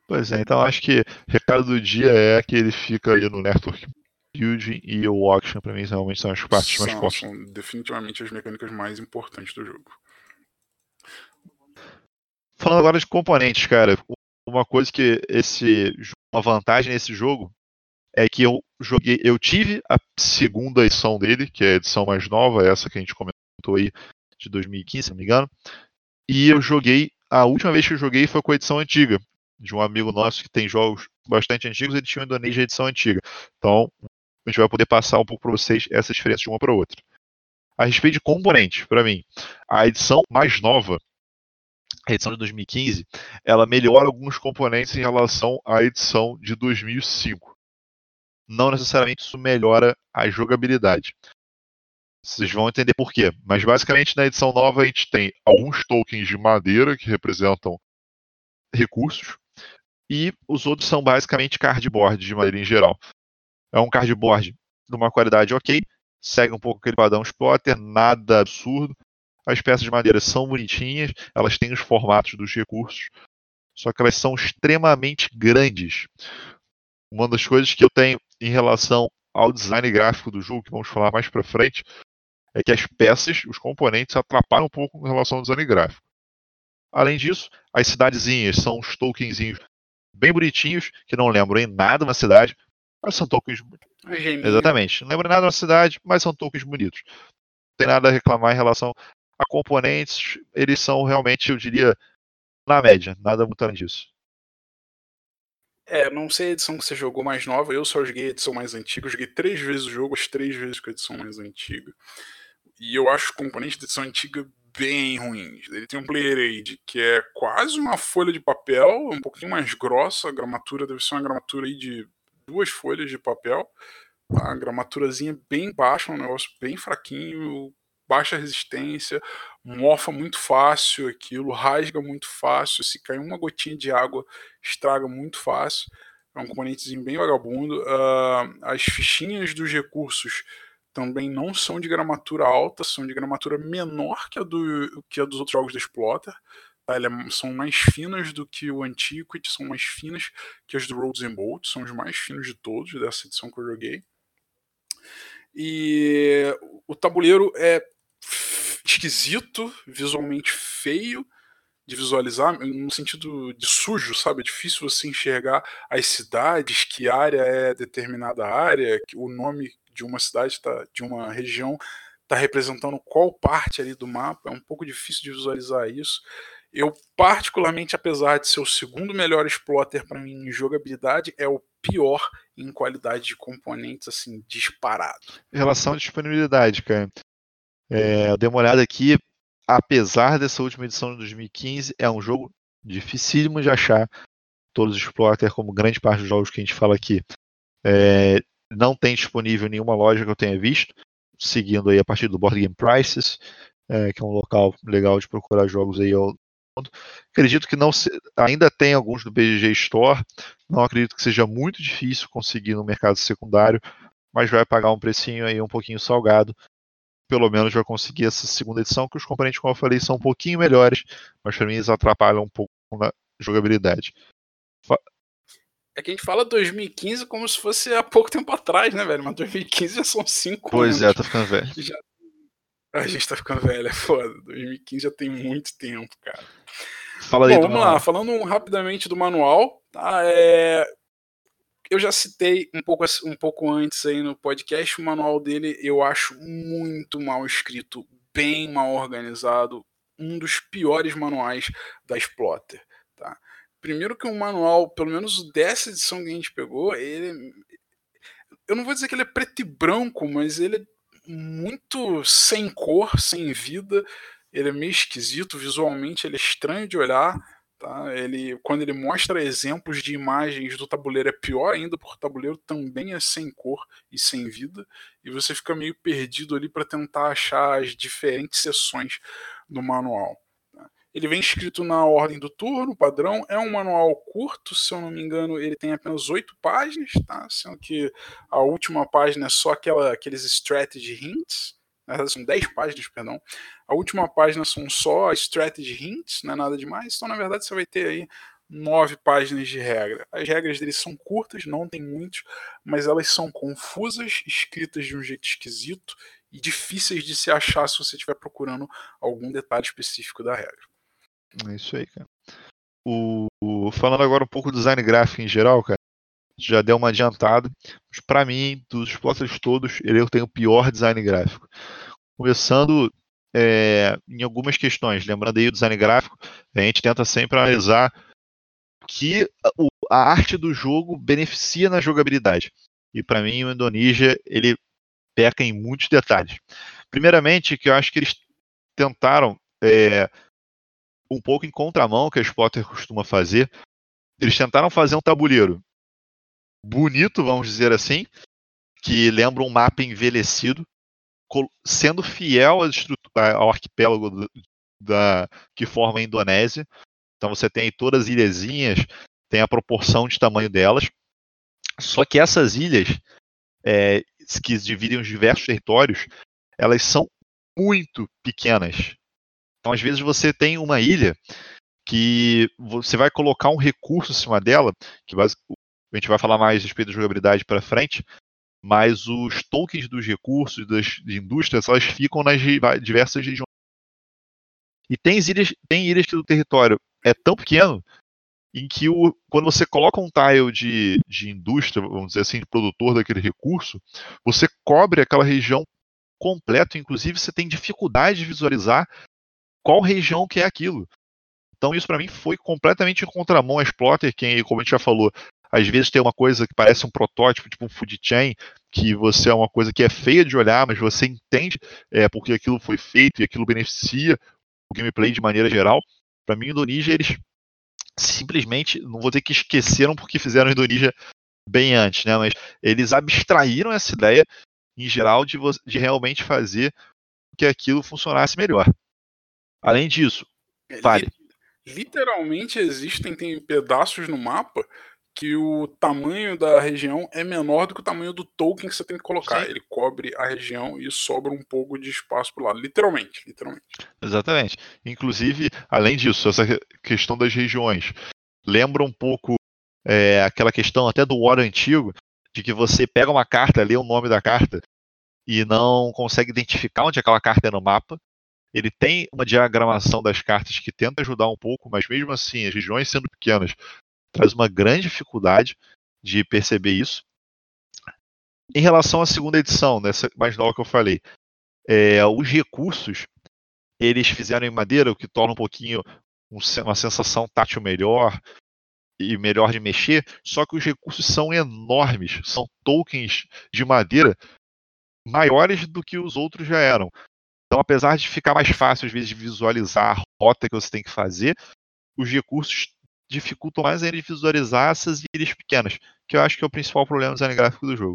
Pois é, então acho que o recado do dia é que ele fica aí no Network Building e o Auction, pra mim, realmente são as partes são, mais fortes. São definitivamente as mecânicas mais importantes do jogo. Falando agora de componentes, cara, uma coisa que esse uma vantagem nesse jogo é que eu joguei, eu tive a segunda edição dele, que é a edição mais nova, essa que a gente comentou aí de 2015, se não me engano. E eu joguei, a última vez que eu joguei foi com a edição antiga, de um amigo nosso que tem jogos bastante antigos, ele tinha o Indonesia edição antiga. Então, a gente vai poder passar um pouco para vocês essa diferença de uma para outra. A respeito de componentes, para mim, a edição mais nova a edição de 2015, ela melhora alguns componentes em relação à edição de 2005. Não necessariamente isso melhora a jogabilidade. Vocês vão entender por quê. Mas basicamente na edição nova a gente tem alguns tokens de madeira que representam recursos e os outros são basicamente cardboard de madeira em geral. É um cardboard de uma qualidade ok, segue um pouco aquele padrão Splotter, nada absurdo, as peças de madeira são bonitinhas, elas têm os formatos dos recursos, só que elas são extremamente grandes. Uma das coisas que eu tenho em relação ao design gráfico do jogo, que vamos falar mais para frente, é que as peças, os componentes, atrapalham um pouco em relação ao design gráfico. Além disso, as cidadezinhas são uns tokenzinhos bem bonitinhos, que não lembram em nada uma cidade, mas são tokens. Exatamente. Não lembram nada uma cidade, mas são tokens bonitos. Não tem nada a reclamar em relação a componentes, eles são realmente, eu diria, na média, nada muito além disso. É, não sei a edição que você jogou mais nova, eu só joguei a edição mais antiga, eu joguei três vezes o jogo, as três vezes com a edição mais antiga. E eu acho o componente da edição antiga bem ruins. Ele tem um player aid que é quase uma folha de papel, um pouquinho mais grossa, a gramatura deve ser uma gramatura aí de duas folhas de papel. A gramaturazinha bem baixa, um negócio bem fraquinho, baixa resistência, mofa muito fácil aquilo, rasga muito fácil, se cair uma gotinha de água, estraga muito fácil. É um componentezinho bem vagabundo. Uh, as fichinhas dos recursos também não são de gramatura alta, são de gramatura menor que a, do, que a dos outros jogos da Exploiter. Tá? Elas são mais finas do que o Antiquity, são mais finas que as do Roads and Bolts, são os mais finos de todos dessa edição que eu joguei. E o tabuleiro é esquisito, visualmente feio de visualizar, no sentido de sujo, sabe? É difícil você enxergar as cidades, que área é determinada área, o nome de uma cidade, tá, de uma região, está representando qual parte ali do mapa. É um pouco difícil de visualizar isso. Eu, particularmente, apesar de ser o segundo melhor exploiter para mim em jogabilidade, é o pior em qualidade de componentes, assim, disparado. Em relação à disponibilidade, cara, é, eu dei uma olhada aqui, apesar dessa última edição de 2015, é um jogo dificílimo de achar. Todos os Exploiter, como grande parte dos jogos que a gente fala aqui, é, não tem disponível nenhuma loja que eu tenha visto, seguindo aí a partir do Board Game Prices, é, que é um local legal de procurar jogos aí ao. Acredito que não se, ainda tem alguns do BGG Store, não acredito que seja muito difícil conseguir no mercado secundário, mas vai pagar um precinho aí um pouquinho salgado pelo menos vai conseguir essa segunda edição, que os componentes, como eu falei, são um pouquinho melhores, mas para mim eles atrapalham um pouco na jogabilidade. É que a gente fala 2015 como se fosse há pouco tempo atrás, né, velho? Mas 2015 já são 5 anos. Pois é, tá ficando velho. Já... A gente tá ficando velho, é foda. 2015 já tem muito tempo, cara. Fala aí Bom, vamos manual. lá, falando rapidamente do manual, tá? É eu já citei um pouco, um pouco antes aí no podcast, o manual dele eu acho muito mal escrito, bem mal organizado, um dos piores manuais da Splotter. Primeiro que o manual, pelo menos dessa edição que a gente pegou, ele. Eu não vou dizer que ele é preto e branco, mas ele é muito sem cor, sem vida. Ele é meio esquisito, visualmente ele é estranho de olhar. Tá? Ele, quando ele mostra exemplos de imagens do tabuleiro, é pior ainda, porque o tabuleiro também é sem cor e sem vida, e você fica meio perdido ali para tentar achar as diferentes seções do manual. Ele vem escrito na ordem do turno, padrão. É um manual curto, se eu não me engano, ele tem apenas oito páginas, tá? Sendo que a última página é só aquela, aqueles strategy hints. Na verdade, são dez páginas, perdão. A última página são só strategy hints, não é nada demais. Então, na verdade, você vai ter aí nove páginas de regra. As regras deles são curtas, não tem muitos, mas elas são confusas, escritas de um jeito esquisito e difíceis de se achar se você estiver procurando algum detalhe específico da regra. É isso aí, cara. O, o, falando agora um pouco do design gráfico em geral, cara, já deu uma adiantada. Mas para mim, dos plotters todos, ele tem o pior design gráfico. Começando é, em algumas questões, lembrando aí o design gráfico, a gente tenta sempre analisar que a arte do jogo beneficia na jogabilidade. E para mim, o Indonesia ele peca em muitos detalhes. Primeiramente, que eu acho que eles tentaram é, um pouco em contramão que a Spotter costuma fazer. Eles tentaram fazer um tabuleiro bonito, vamos dizer assim, que lembra um mapa envelhecido, sendo fiel ao arquipélago da, que forma a Indonésia. Então você tem todas as ilhazinhas, tem a proporção de tamanho delas. Só que essas ilhas, é, que dividem os diversos territórios, elas são muito pequenas. Então, às vezes, você tem uma ilha que você vai colocar um recurso em cima dela, que a gente vai falar mais a respeito da jogabilidade para frente, mas os tokens dos recursos das indústrias elas ficam nas diversas regiões. E tem ilhas, tem ilhas que o território é tão pequeno em que o, quando você coloca um tile de, de indústria, vamos dizer assim, de produtor daquele recurso, você cobre aquela região completa, inclusive você tem dificuldade de visualizar qual região que é aquilo. Então isso para mim foi completamente em contramão a Exploiter, que como a gente já falou, às vezes tem uma coisa que parece um protótipo, tipo um food chain, que você é uma coisa que é feia de olhar, mas você entende é, porque aquilo foi feito e aquilo beneficia o gameplay de maneira geral. Para mim, o Indonesia, eles simplesmente, não vou dizer que esqueceram porque fizeram o Indonesia bem antes, né? Mas eles abstraíram essa ideia, em geral, de, de realmente fazer que aquilo funcionasse melhor. Além disso, é, vale. Literalmente existem tem pedaços no mapa que o tamanho da região é menor do que o tamanho do token que você tem que colocar. Sim. Ele cobre a região e sobra um pouco de espaço para lado. Literalmente, literalmente. Exatamente. Inclusive, além disso, essa questão das regiões lembra um pouco é, aquela questão até do War antigo, de que você pega uma carta, lê o nome da carta e não consegue identificar onde aquela carta é no mapa. Ele tem uma diagramação das cartas que tenta ajudar um pouco, mas mesmo assim, as regiões sendo pequenas, traz uma grande dificuldade de perceber isso. Em relação à segunda edição, nessa mais nova que eu falei, é, os recursos eles fizeram em madeira, o que torna um pouquinho uma sensação tátil melhor e melhor de mexer, só que os recursos são enormes, são tokens de madeira maiores do que os outros já eram. Então, apesar de ficar mais fácil, às vezes, de visualizar a rota que você tem que fazer, os recursos dificultam mais ainda de visualizar essas ilhas pequenas, que eu acho que é o principal problema do design gráfico do jogo.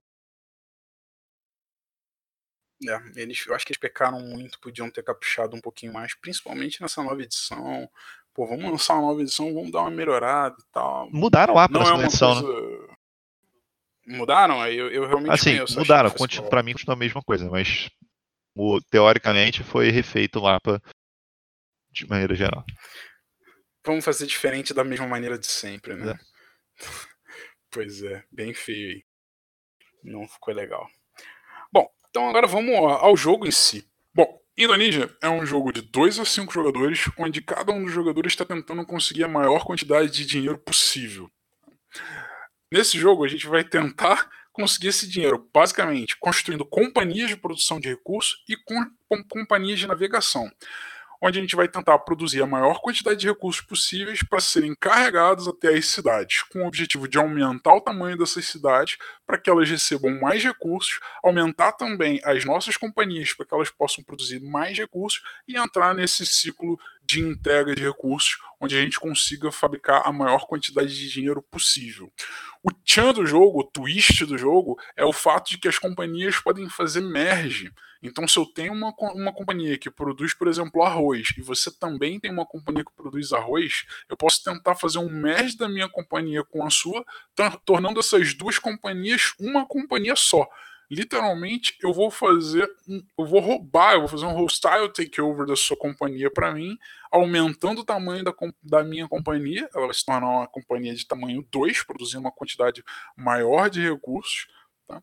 É, eles, eu acho que eles pecaram muito, podiam ter caprichado um pouquinho mais, principalmente nessa nova edição. Pô, vamos lançar uma nova edição, vamos dar uma melhorada e tal. Mudaram lá para a é edição, né? coisa... né? Mudaram? Eu, eu realmente assim, conheço, mudaram. Para mim continua a mesma coisa, mas teoricamente foi refeito o mapa de maneira geral. Vamos fazer diferente da mesma maneira de sempre, né? É. pois é, bem feio aí. Não ficou legal. Bom, então agora vamos ao jogo em si. Bom, Indonesia é um jogo de 2 a 5 jogadores, onde cada um dos jogadores está tentando conseguir a maior quantidade de dinheiro possível. Nesse jogo, a gente vai tentar conseguir esse dinheiro, basicamente construindo companhias de produção de recursos e com, com companhias de navegação. onde a gente vai tentar produzir a maior quantidade de recursos possíveis para serem carregados até as cidades, com o objetivo de aumentar o tamanho dessas cidades para que elas recebam mais recursos, aumentar também as nossas companhias para que elas possam produzir mais recursos e entrar nesse ciclo de entrega de recursos, onde a gente consiga fabricar a maior quantidade de dinheiro possível. O tchan do jogo, o twist do jogo, é o fato de que as companhias podem fazer merge. Então, se eu tenho uma, uma companhia que produz, por exemplo, arroz, e você também tem uma companhia que produz arroz, eu posso tentar fazer um merge da minha companhia com a sua, tornando essas duas companhias uma companhia só literalmente eu vou fazer, eu vou roubar, eu vou fazer um hostile takeover da sua companhia para mim, aumentando o tamanho da, da minha companhia, ela vai se tornar uma companhia de tamanho 2, produzindo uma quantidade maior de recursos, tá?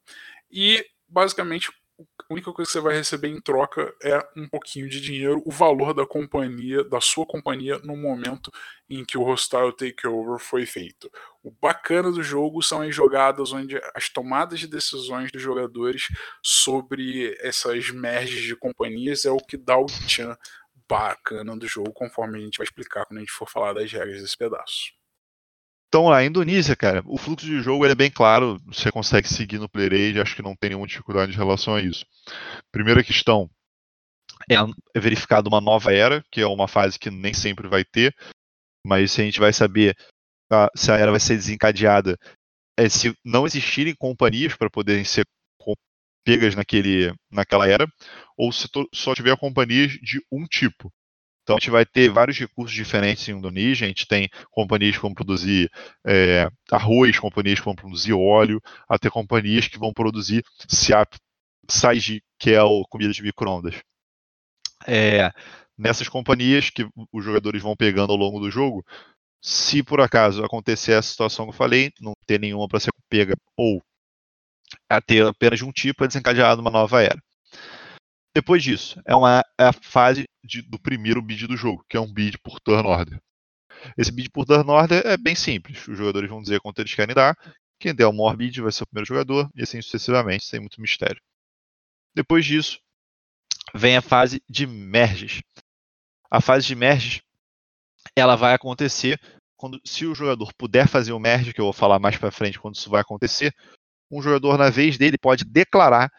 e basicamente a única coisa que você vai receber em troca é um pouquinho de dinheiro, o valor da companhia, da sua companhia, no momento em que o hostile takeover foi feito. O bacana do jogo são as jogadas onde as tomadas de decisões dos jogadores sobre essas merges de companhias é o que dá o tchan bacana do jogo, conforme a gente vai explicar quando a gente for falar das regras desse pedaço. Então, a Indonésia, cara, o fluxo de jogo é bem claro, você consegue seguir no PlayRage, acho que não tem nenhuma dificuldade em relação a isso. Primeira questão é, é verificada uma nova era, que é uma fase que nem sempre vai ter, mas a gente vai saber ah, se a era vai ser desencadeada é se não existirem companhias para poderem ser pegas naquele, naquela era, ou se só tiver companhias de um tipo. Então a gente vai ter vários recursos diferentes em Indonésia. A gente tem companhias que vão produzir é, arroz, companhias que vão produzir óleo, até companhias que vão produzir siap, saiji, que é comida de microondas. É, nessas companhias que os jogadores vão pegando ao longo do jogo, se por acaso acontecer a situação que eu falei, não ter nenhuma para ser pega ou a ter apenas um tipo, é desencadeado uma nova era. Depois disso, é, uma, é a fase de, do primeiro bid do jogo, que é um bid por turn order. Esse bid por turn order é bem simples. Os jogadores vão dizer quanto eles querem dar. Quem der o maior bid vai ser o primeiro jogador, e assim sucessivamente, sem muito mistério. Depois disso, vem a fase de merges. A fase de merges ela vai acontecer quando, se o jogador puder fazer o merge, que eu vou falar mais para frente quando isso vai acontecer, um jogador na vez dele pode declarar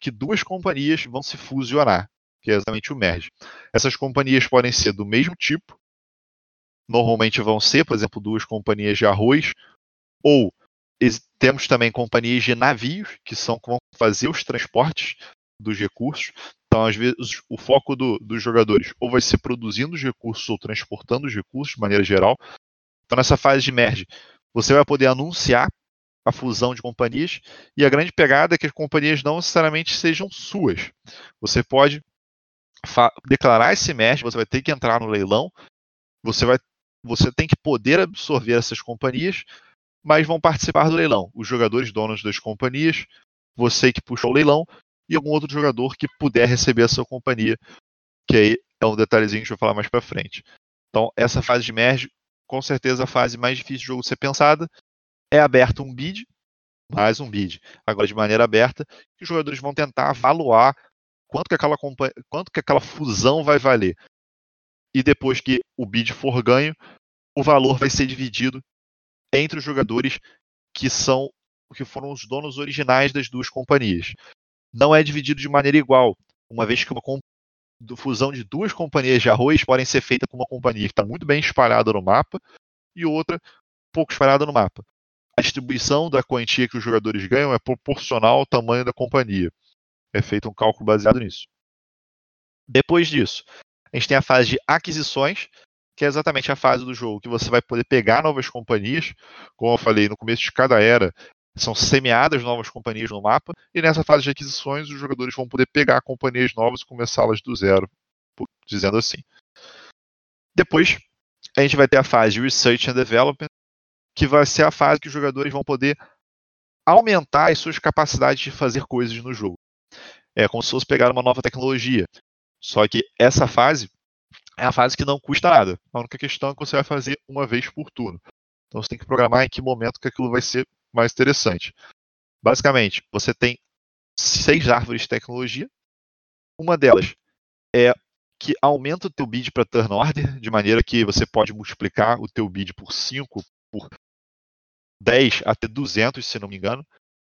que duas companhias vão se fusionar, que é exatamente o merge. Essas companhias podem ser do mesmo tipo, normalmente vão ser, por exemplo, duas companhias de arroz, ou temos também companhias de navios, que são que vão fazer os transportes dos recursos. Então, às vezes, o foco do, dos jogadores ou vai ser produzindo os recursos ou transportando os recursos de maneira geral. Então, nessa fase de merge, você vai poder anunciar a fusão de companhias, e a grande pegada é que as companhias não necessariamente sejam suas. Você pode declarar esse merge, você vai ter que entrar no leilão, você vai você tem que poder absorver essas companhias, mas vão participar do leilão. Os jogadores donos das companhias, você que puxou o leilão e algum outro jogador que puder receber a sua companhia, que aí é um detalhezinho que a gente vai falar mais para frente. Então, essa fase de merge, com certeza a fase mais difícil do jogo ser pensada, é aberto um bid, mais um bid, agora de maneira aberta, que os jogadores vão tentar avaliar quanto que aquela, quanto que aquela fusão vai valer. E depois que o bid for ganho, o valor vai ser dividido entre os jogadores que são que foram os donos originais das duas companhias. Não é dividido de maneira igual, uma vez que uma fusão de duas companhias de arroz podem ser feita com uma companhia que está muito bem espalhada no mapa e outra pouco espalhada no mapa a distribuição da quantia que os jogadores ganham é proporcional ao tamanho da companhia. É feito um cálculo baseado nisso. Depois disso, a gente tem a fase de aquisições, que é exatamente a fase do jogo que você vai poder pegar novas companhias. Como eu falei, no começo de cada era são semeadas novas companhias no mapa, e nessa fase de aquisições os jogadores vão poder pegar companhias novas e começá-las do zero, dizendo assim. Depois, a gente vai ter a fase de Research and Development, que vai ser a fase que os jogadores vão poder aumentar as suas capacidades de fazer coisas no jogo. É como se fosse pegar uma nova tecnologia. Só que essa fase é a fase que não custa nada. A única questão é que você vai fazer uma vez por turno. Então você tem que programar em que momento que aquilo vai ser mais interessante. Basicamente, você tem seis árvores de tecnologia. Uma delas é que aumenta o teu bid para turn order, de maneira que você pode multiplicar o teu bid por 5, por 10 até 200, se não me engano,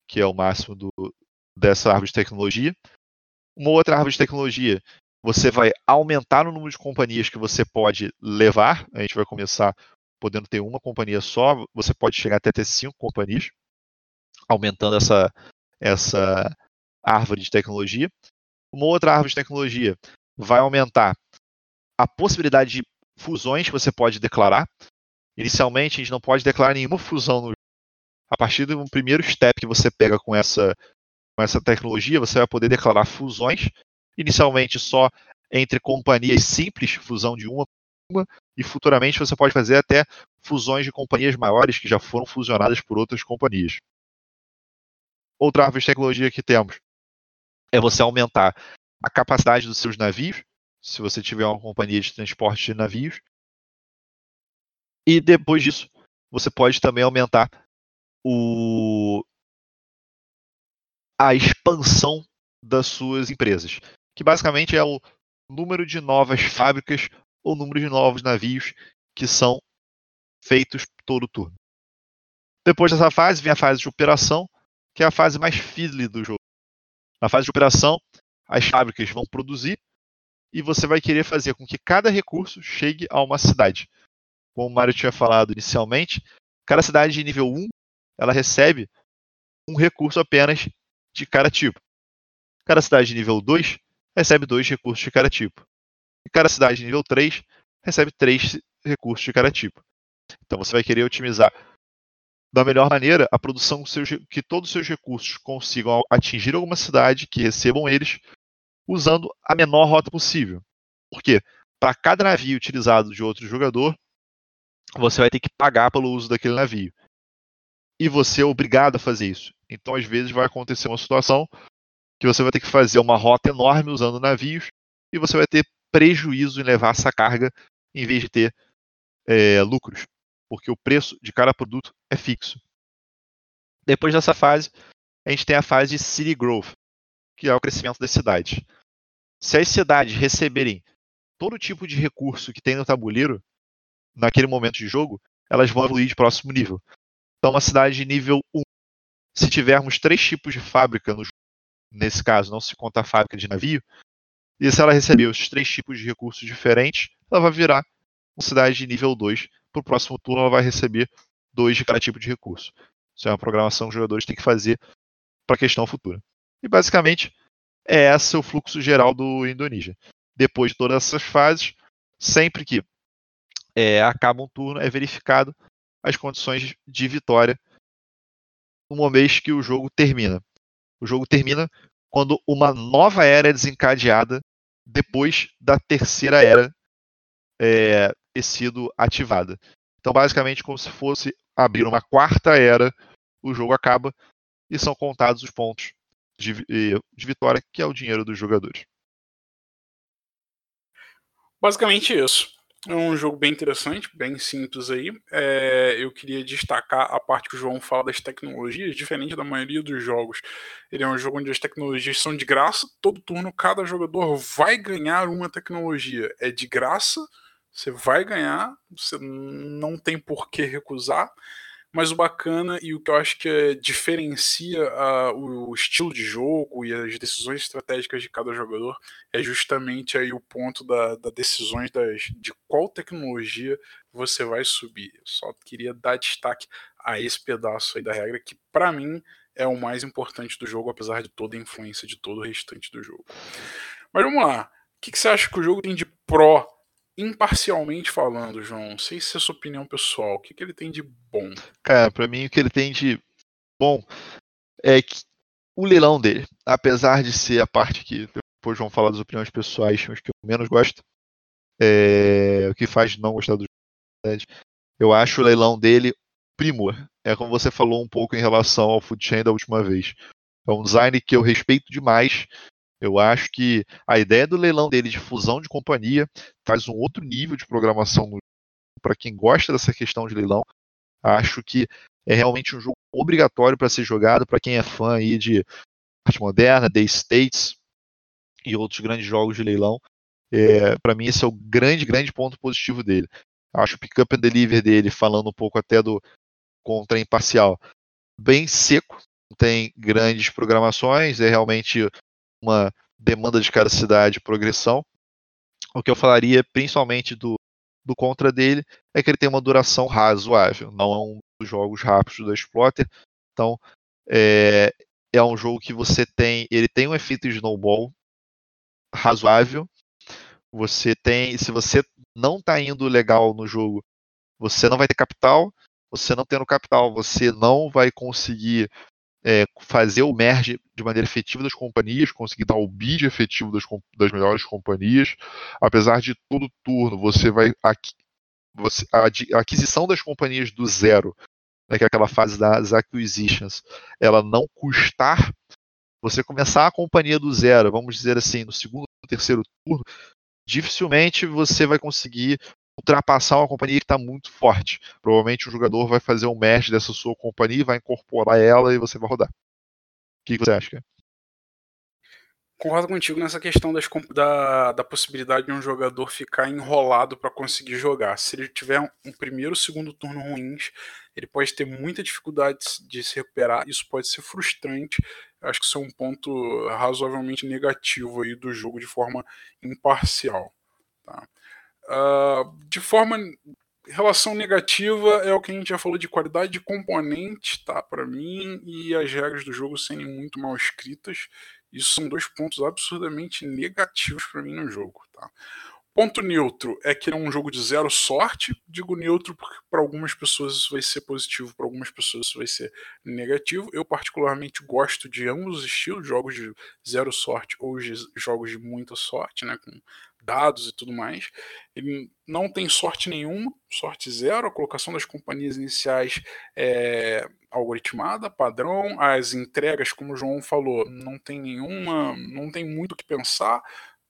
que é o máximo do, dessa árvore de tecnologia. Uma outra árvore de tecnologia, você vai aumentar o número de companhias que você pode levar. A gente vai começar podendo ter uma companhia só, você pode chegar até ter cinco companhias, aumentando essa, essa árvore de tecnologia. Uma outra árvore de tecnologia vai aumentar a possibilidade de fusões que você pode declarar. Inicialmente, a gente não pode declarar nenhuma fusão no a partir do primeiro step que você pega com essa, com essa tecnologia, você vai poder declarar fusões, inicialmente só entre companhias simples, fusão de uma uma, e futuramente você pode fazer até fusões de companhias maiores que já foram fusionadas por outras companhias. Outra árvore de tecnologia que temos é você aumentar a capacidade dos seus navios, se você tiver uma companhia de transporte de navios. E depois disso, você pode também aumentar o a expansão das suas empresas, que basicamente é o número de novas fábricas ou número de novos navios que são feitos todo turno. Depois dessa fase vem a fase de operação, que é a fase mais fiddly do jogo. Na fase de operação, as fábricas vão produzir e você vai querer fazer com que cada recurso chegue a uma cidade. Como o Mário tinha falado inicialmente, cada cidade de nível 1 ela recebe um recurso apenas de cada tipo. Cada cidade de nível 2 recebe dois recursos de cada tipo. E cada cidade de nível 3 recebe três recursos de cada tipo. Então você vai querer otimizar da melhor maneira a produção que todos os seus recursos consigam atingir alguma cidade, que recebam eles, usando a menor rota possível. Porque para cada navio utilizado de outro jogador, você vai ter que pagar pelo uso daquele navio e você é obrigado a fazer isso. Então, às vezes, vai acontecer uma situação que você vai ter que fazer uma rota enorme usando navios e você vai ter prejuízo em levar essa carga em vez de ter é, lucros, porque o preço de cada produto é fixo. Depois dessa fase, a gente tem a fase de City Growth, que é o crescimento das cidades. Se as cidades receberem todo tipo de recurso que tem no tabuleiro, naquele momento de jogo, elas vão evoluir de próximo nível. Então, uma cidade de nível 1. Se tivermos três tipos de fábrica, no, nesse caso, não se conta a fábrica de navio, e se ela receber os três tipos de recursos diferentes, ela vai virar uma cidade de nível 2. Para o próximo turno, ela vai receber dois de cada tipo de recurso. Isso é uma programação que os jogadores têm que fazer para a questão futura. E basicamente, é esse o fluxo geral do Indonesia. Depois de todas essas fases, sempre que é, acaba um turno, é verificado as condições de vitória no mês que o jogo termina. O jogo termina quando uma nova era é desencadeada depois da terceira era é, ter sido ativada. Então, basicamente, como se fosse abrir uma quarta era, o jogo acaba e são contados os pontos de, de vitória, que é o dinheiro dos jogadores. Basicamente isso. É um jogo bem interessante, bem simples aí. É, eu queria destacar a parte que o João fala das tecnologias, diferente da maioria dos jogos. Ele é um jogo onde as tecnologias são de graça, todo turno cada jogador vai ganhar uma tecnologia. É de graça, você vai ganhar, você não tem por que recusar. Mas o bacana e o que eu acho que é, diferencia uh, o estilo de jogo e as decisões estratégicas de cada jogador é justamente aí o ponto da, da decisões das, de qual tecnologia você vai subir. Eu só queria dar destaque a esse pedaço aí da regra que para mim é o mais importante do jogo, apesar de toda a influência de todo o restante do jogo. Mas vamos lá. O que, que você acha que o jogo tem de pró imparcialmente falando, João, não sei se é sua opinião pessoal, o que, que ele tem de bom? Cara, para mim o que ele tem de bom é que o leilão dele, apesar de ser a parte que depois vão falar das opiniões pessoais, os que eu menos gosto, é, o que faz não gostar do jogo, eu acho o leilão dele primor. É como você falou um pouco em relação ao Food Chain da última vez. É um design que eu respeito demais, eu acho que a ideia do leilão dele de fusão de companhia traz um outro nível de programação para quem gosta dessa questão de leilão. Acho que é realmente um jogo obrigatório para ser jogado para quem é fã aí de arte moderna, The States e outros grandes jogos de leilão. É, para mim, esse é o grande, grande ponto positivo dele. Acho o pick-up and deliver dele, falando um pouco até do contra imparcial, bem seco, não tem grandes programações, é realmente uma demanda de cada cidade progressão. O que eu falaria principalmente do, do contra dele é que ele tem uma duração razoável, não é um dos jogos rápidos da Exploiter, então é, é um jogo que você tem, ele tem um efeito snowball razoável, você tem, se você não está indo legal no jogo, você não vai ter capital, você não tendo capital, você não vai conseguir é, fazer o merge de maneira efetiva das companhias, conseguir dar o bid efetivo das, das melhores companhias. Apesar de todo turno, você vai. Você, a, aquisição das companhias do zero, né, que é aquela fase das acquisitions, ela não custar, você começar a companhia do zero, vamos dizer assim, no segundo ou terceiro turno, dificilmente você vai conseguir ultrapassar uma companhia que está muito forte. Provavelmente o jogador vai fazer um mesh dessa sua companhia, vai incorporar ela e você vai rodar. O que, você acha? Concordo contigo nessa questão das, da, da possibilidade de um jogador ficar enrolado para conseguir jogar. Se ele tiver um, primeiro ou segundo turno ruins, ele pode ter muita dificuldade de se recuperar. Isso pode ser frustrante. Acho que isso é um ponto razoavelmente negativo aí do jogo de forma imparcial. Tá? Uh, de forma relação negativa é o que a gente já falou de qualidade de componente, tá? Para mim e as regras do jogo serem muito mal escritas. Isso são dois pontos absurdamente negativos para mim no jogo, tá? Ponto neutro é que é um jogo de zero sorte. Digo neutro porque para algumas pessoas isso vai ser positivo, para algumas pessoas isso vai ser negativo. Eu particularmente gosto de ambos os estilos, jogos de zero sorte ou jogos de muita sorte, né, com dados e tudo mais. Ele não tem sorte nenhuma, sorte zero. A colocação das companhias iniciais é algoritmada, padrão. As entregas, como o João falou, não tem nenhuma, não tem muito o que pensar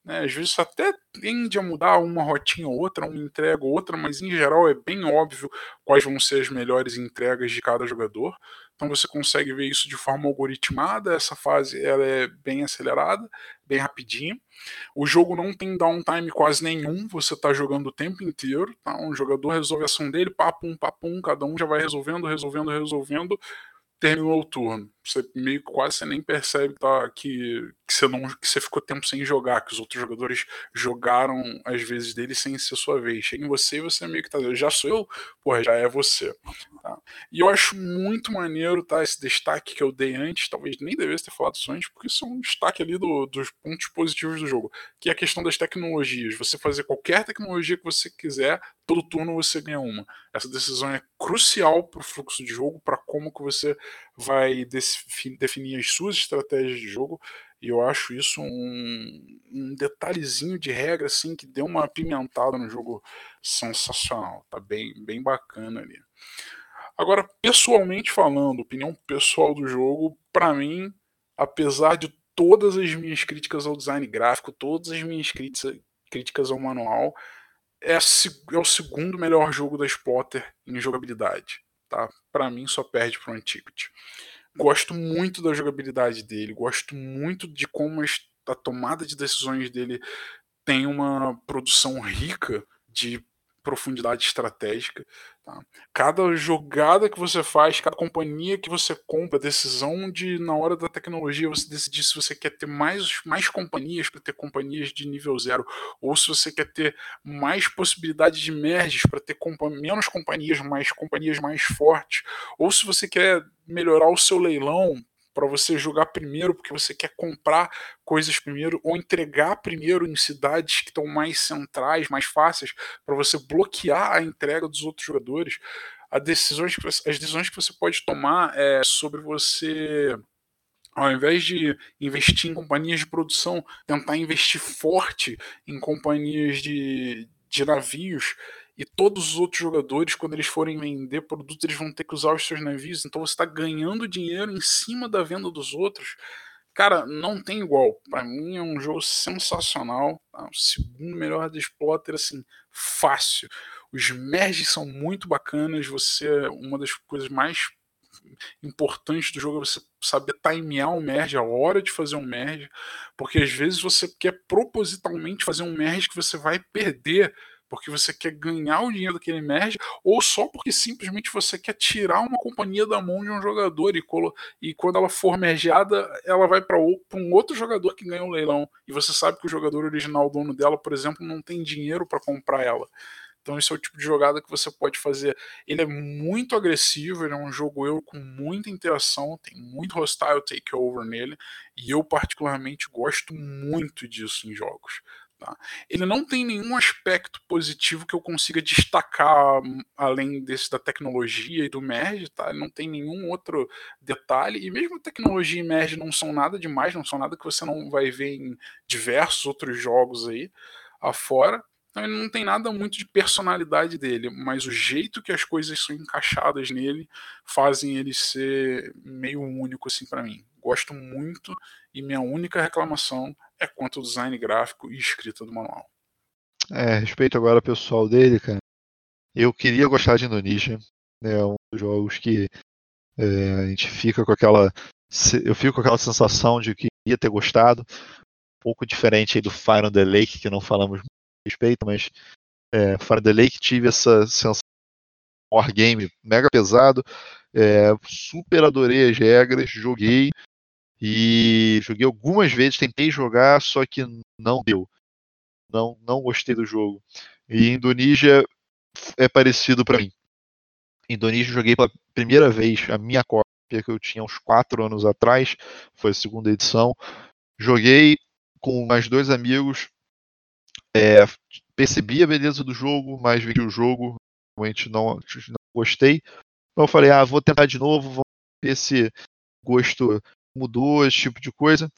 né? Às vezes até tende a mudar uma rotinha ou outra, uma entrega ou outra, mas em geral é bem óbvio quais vão ser as melhores entregas de cada jogador. Então você consegue ver isso de forma algoritmada. Essa fase ela é bem acelerada, bem rapidinho. O jogo não tem downtime quase nenhum, você está jogando o tempo inteiro. Tá? Um jogador resolve a ação dele, papum, papum, cada um já vai resolvendo, resolvendo, resolvendo terminou o turno. Você meio quase você nem percebe tá, que, que, você não, que você ficou tempo sem jogar, que os outros jogadores jogaram as vezes dele sem ser sua vez. Chega em você e você meio que tá. Já sou eu, porra, já é você. Tá? E eu acho muito maneiro tá, esse destaque que eu dei antes, talvez nem devesse ter falado isso antes, porque isso é um destaque ali do, dos pontos positivos do jogo, que é a questão das tecnologias. Você fazer qualquer tecnologia que você quiser, todo turno você ganha uma. Essa decisão é crucial para o fluxo de jogo, para como que você vai definir as suas estratégias de jogo. E eu acho isso um, um detalhezinho de regra assim que deu uma apimentada no jogo sensacional. Tá bem, bem bacana ali. Agora, pessoalmente falando, opinião pessoal do jogo, para mim, apesar de todas as minhas críticas ao design gráfico, todas as minhas críticas, críticas ao manual, é, é o segundo melhor jogo da Spotter em jogabilidade. Tá? Para mim, só perde pro Antiquity. Gosto muito da jogabilidade dele, gosto muito de como a tomada de decisões dele tem uma produção rica de profundidade estratégica. Tá? Cada jogada que você faz, cada companhia que você compra, decisão de, na hora da tecnologia, você decidir se você quer ter mais, mais companhias para ter companhias de nível zero, ou se você quer ter mais possibilidades de merges para ter compa menos companhias, mais companhias mais fortes, ou se você quer melhorar o seu leilão para você jogar primeiro porque você quer comprar coisas primeiro ou entregar primeiro em cidades que estão mais centrais, mais fáceis para você bloquear a entrega dos outros jogadores. As decisões que você, as decisões que você pode tomar é sobre você ao invés de investir em companhias de produção, tentar investir forte em companhias de, de navios e todos os outros jogadores, quando eles forem vender produtos, eles vão ter que usar os seus navios. Então você está ganhando dinheiro em cima da venda dos outros. Cara, não tem igual. Para mim é um jogo sensacional. Tá? O segundo melhor da Exploter, assim, fácil. Os merges são muito bacanas. Você, uma das coisas mais importante do jogo é você saber timear um merge, a hora de fazer um merge, porque às vezes você quer propositalmente fazer um merge que você vai perder porque você quer ganhar o dinheiro daquele merge, ou só porque simplesmente você quer tirar uma companhia da mão de um jogador e, e quando ela for mergeada, ela vai para um outro jogador que ganha o um leilão. E você sabe que o jogador original, dono dela, por exemplo, não tem dinheiro para comprar ela. Então esse é o tipo de jogada que você pode fazer. Ele é muito agressivo, ele é um jogo eu com muita interação, tem muito hostile takeover nele, e eu particularmente gosto muito disso em jogos. Tá? Ele não tem nenhum aspecto positivo que eu consiga destacar hum, além desse da tecnologia e do merge, tá? Ele não tem nenhum outro detalhe. E mesmo tecnologia e merge não são nada demais, não são nada que você não vai ver em diversos outros jogos aí afora. Então ele não tem nada muito de personalidade dele, mas o jeito que as coisas são encaixadas nele fazem ele ser meio único assim para mim. Gosto muito e minha única reclamação é quanto ao design gráfico e escrita do manual. É, respeito agora pessoal dele, cara. Eu queria gostar de Indonesia. Né, é um dos jogos que é, a gente fica com aquela. Eu fico com aquela sensação de que ia ter gostado. Um pouco diferente aí do Fire on the Lake, que não falamos a respeito, mas é, Fire on the Lake tive essa sensação wargame mega pesado. É, super adorei as regras, joguei, e joguei algumas vezes, tentei jogar, só que não deu. Não, não gostei do jogo. E Indonésia é parecido para mim. Indonésia joguei pela primeira vez a minha cópia que eu tinha uns 4 anos atrás, foi a segunda edição. Joguei com mais dois amigos, é, percebi a beleza do jogo, mas vi o jogo realmente não, não gostei. Então eu falei, ah, vou tentar de novo, vamos ver se gosto mudou esse tipo de coisa.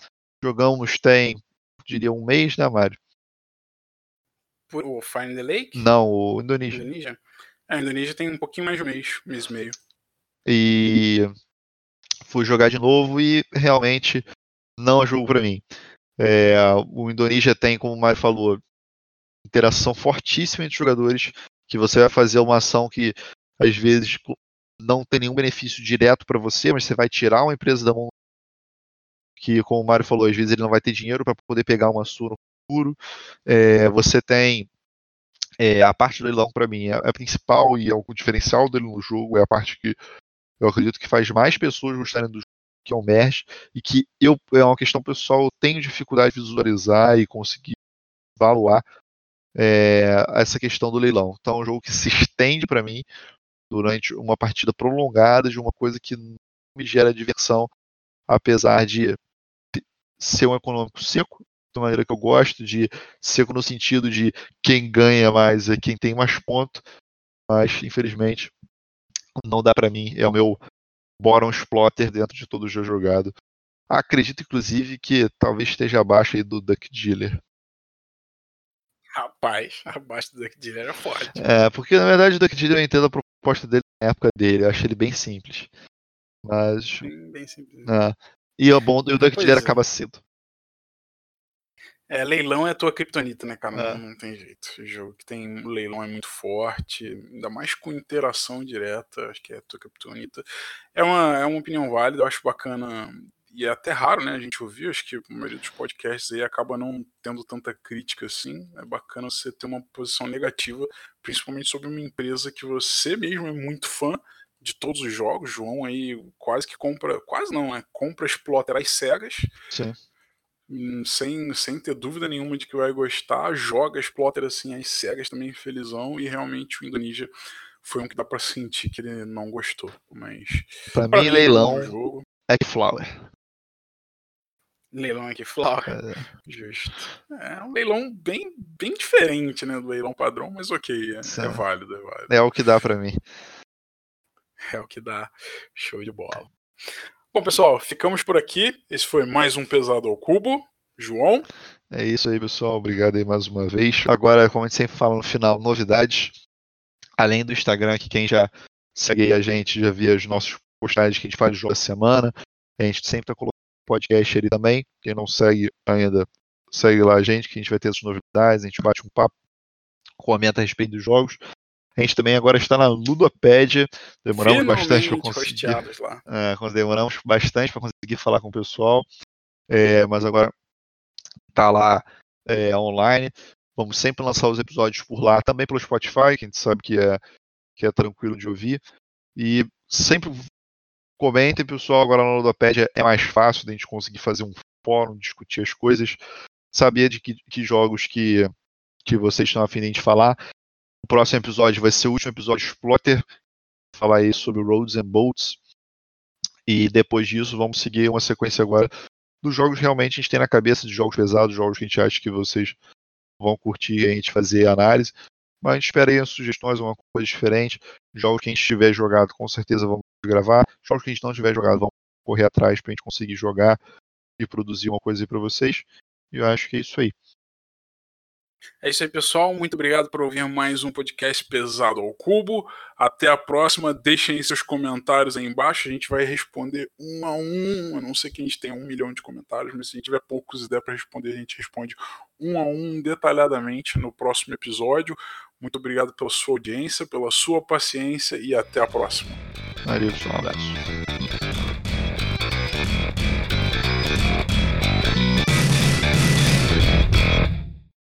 Jogamos tem, diria, um mês, né, Mário? O Fine the Lake? Não, o Indonésia. Indonésia? É, a Indonésia tem um pouquinho mais de um mês, mês e meio. E fui jogar de novo e realmente não é jogo para mim. É, o Indonésia tem, como o Mário falou, interação fortíssima entre jogadores, que você vai fazer uma ação que às vezes não tem nenhum benefício direto para você, mas você vai tirar uma empresa da mão que, como o Mário falou, às vezes ele não vai ter dinheiro para poder pegar uma sua no futuro. É, você tem é, a parte do leilão, para mim, é a principal e é o diferencial dele no jogo, é a parte que eu acredito que faz mais pessoas gostarem do jogo, que é o merge, e que eu, é uma questão pessoal, eu tenho dificuldade de visualizar e conseguir evaluar é, essa questão do leilão. Então é um jogo que se estende para mim durante uma partida prolongada de uma coisa que me gera diversão, apesar de ser um econômico seco, da maneira que eu gosto, de seco no sentido de quem ganha mais é quem tem mais ponto, mas infelizmente não dá para mim, é o meu Boron Splotter dentro de todo o jogo jogado. Acredito, inclusive, que talvez esteja abaixo aí do Duck Dealer. Rapaz, abaixo do Duck Dealer é forte. É, porque na verdade o Duck Dealer eu entendo a proposta dele na época dele, eu acho ele bem simples. Mas. Bem, bem simples. É, e o bom, e o Duck Dealer é. acaba cedo. É, leilão é a tua criptonita, né, cara? É. Não, não, tem jeito. O jogo que tem leilão é muito forte, ainda mais com interação direta, acho que é a tua criptonita. É uma, é uma opinião válida, eu acho bacana, e é até raro, né, a gente ouvir, acho que a maioria dos podcasts aí acaba não tendo tanta crítica assim. É bacana você ter uma posição negativa, principalmente sobre uma empresa que você mesmo é muito fã, de todos os jogos. João aí quase que compra, quase não, né? Compra Exploter às cegas. Sim. Hum, sem, sem ter dúvida nenhuma de que vai gostar, joga Exploter assim às cegas também, felizão, e realmente o Indonesia foi um que dá para sentir que ele não gostou. Mas. Pra, pra mim, leilão. Jogo... Flower. Leilão aqui, Flower. É. Justo. É um leilão bem, bem diferente, né, do leilão padrão, mas ok, é, é válido, é válido. É o que dá para mim. É o que dá. Show de bola. Bom, pessoal, ficamos por aqui. Esse foi mais um Pesado ao Cubo. João. É isso aí, pessoal. Obrigado aí mais uma vez. Agora, como a gente sempre fala no final, novidades. Além do Instagram, que quem já segue a gente já via os nossos postagens que a gente faz jogo da semana. A gente sempre está colocando podcast ali também. Quem não segue ainda, segue lá a gente, que a gente vai ter as novidades, a gente bate um papo, comenta a respeito dos jogos. A gente também agora está na Ludopédia. Demoramos Finalmente bastante para conseguir. É, demoramos bastante para conseguir falar com o pessoal. É, mas agora tá lá é, online. Vamos sempre lançar os episódios por lá, também pelo Spotify, que a gente sabe que é, que é tranquilo de ouvir. E sempre comentem, pessoal. Agora na Ludopédia é mais fácil de a gente conseguir fazer um fórum, discutir as coisas, saber de que, que jogos que, que vocês estão afim de falar. O próximo episódio vai ser o último episódio Splotter, falar aí sobre Roads and Boats. E depois disso, vamos seguir uma sequência agora dos jogos realmente a gente tem na cabeça, de jogos pesados, jogos que a gente acha que vocês vão curtir a gente fazer análise. Mas a gente espera aí sugestões, uma coisa diferente. Jogos que a gente tiver jogado, com certeza vamos gravar. Jogos que a gente não tiver jogado, vamos correr atrás para a gente conseguir jogar e produzir uma coisa aí para vocês. E eu acho que é isso aí. É isso aí, pessoal. Muito obrigado por ouvir mais um podcast Pesado ao Cubo. Até a próxima. Deixem seus comentários aí embaixo. A gente vai responder um a um. Eu não sei que a gente tem um milhão de comentários, mas se a gente tiver poucos der para responder, a gente responde um a um detalhadamente no próximo episódio. Muito obrigado pela sua audiência, pela sua paciência e até a próxima. Valeu, um abraço.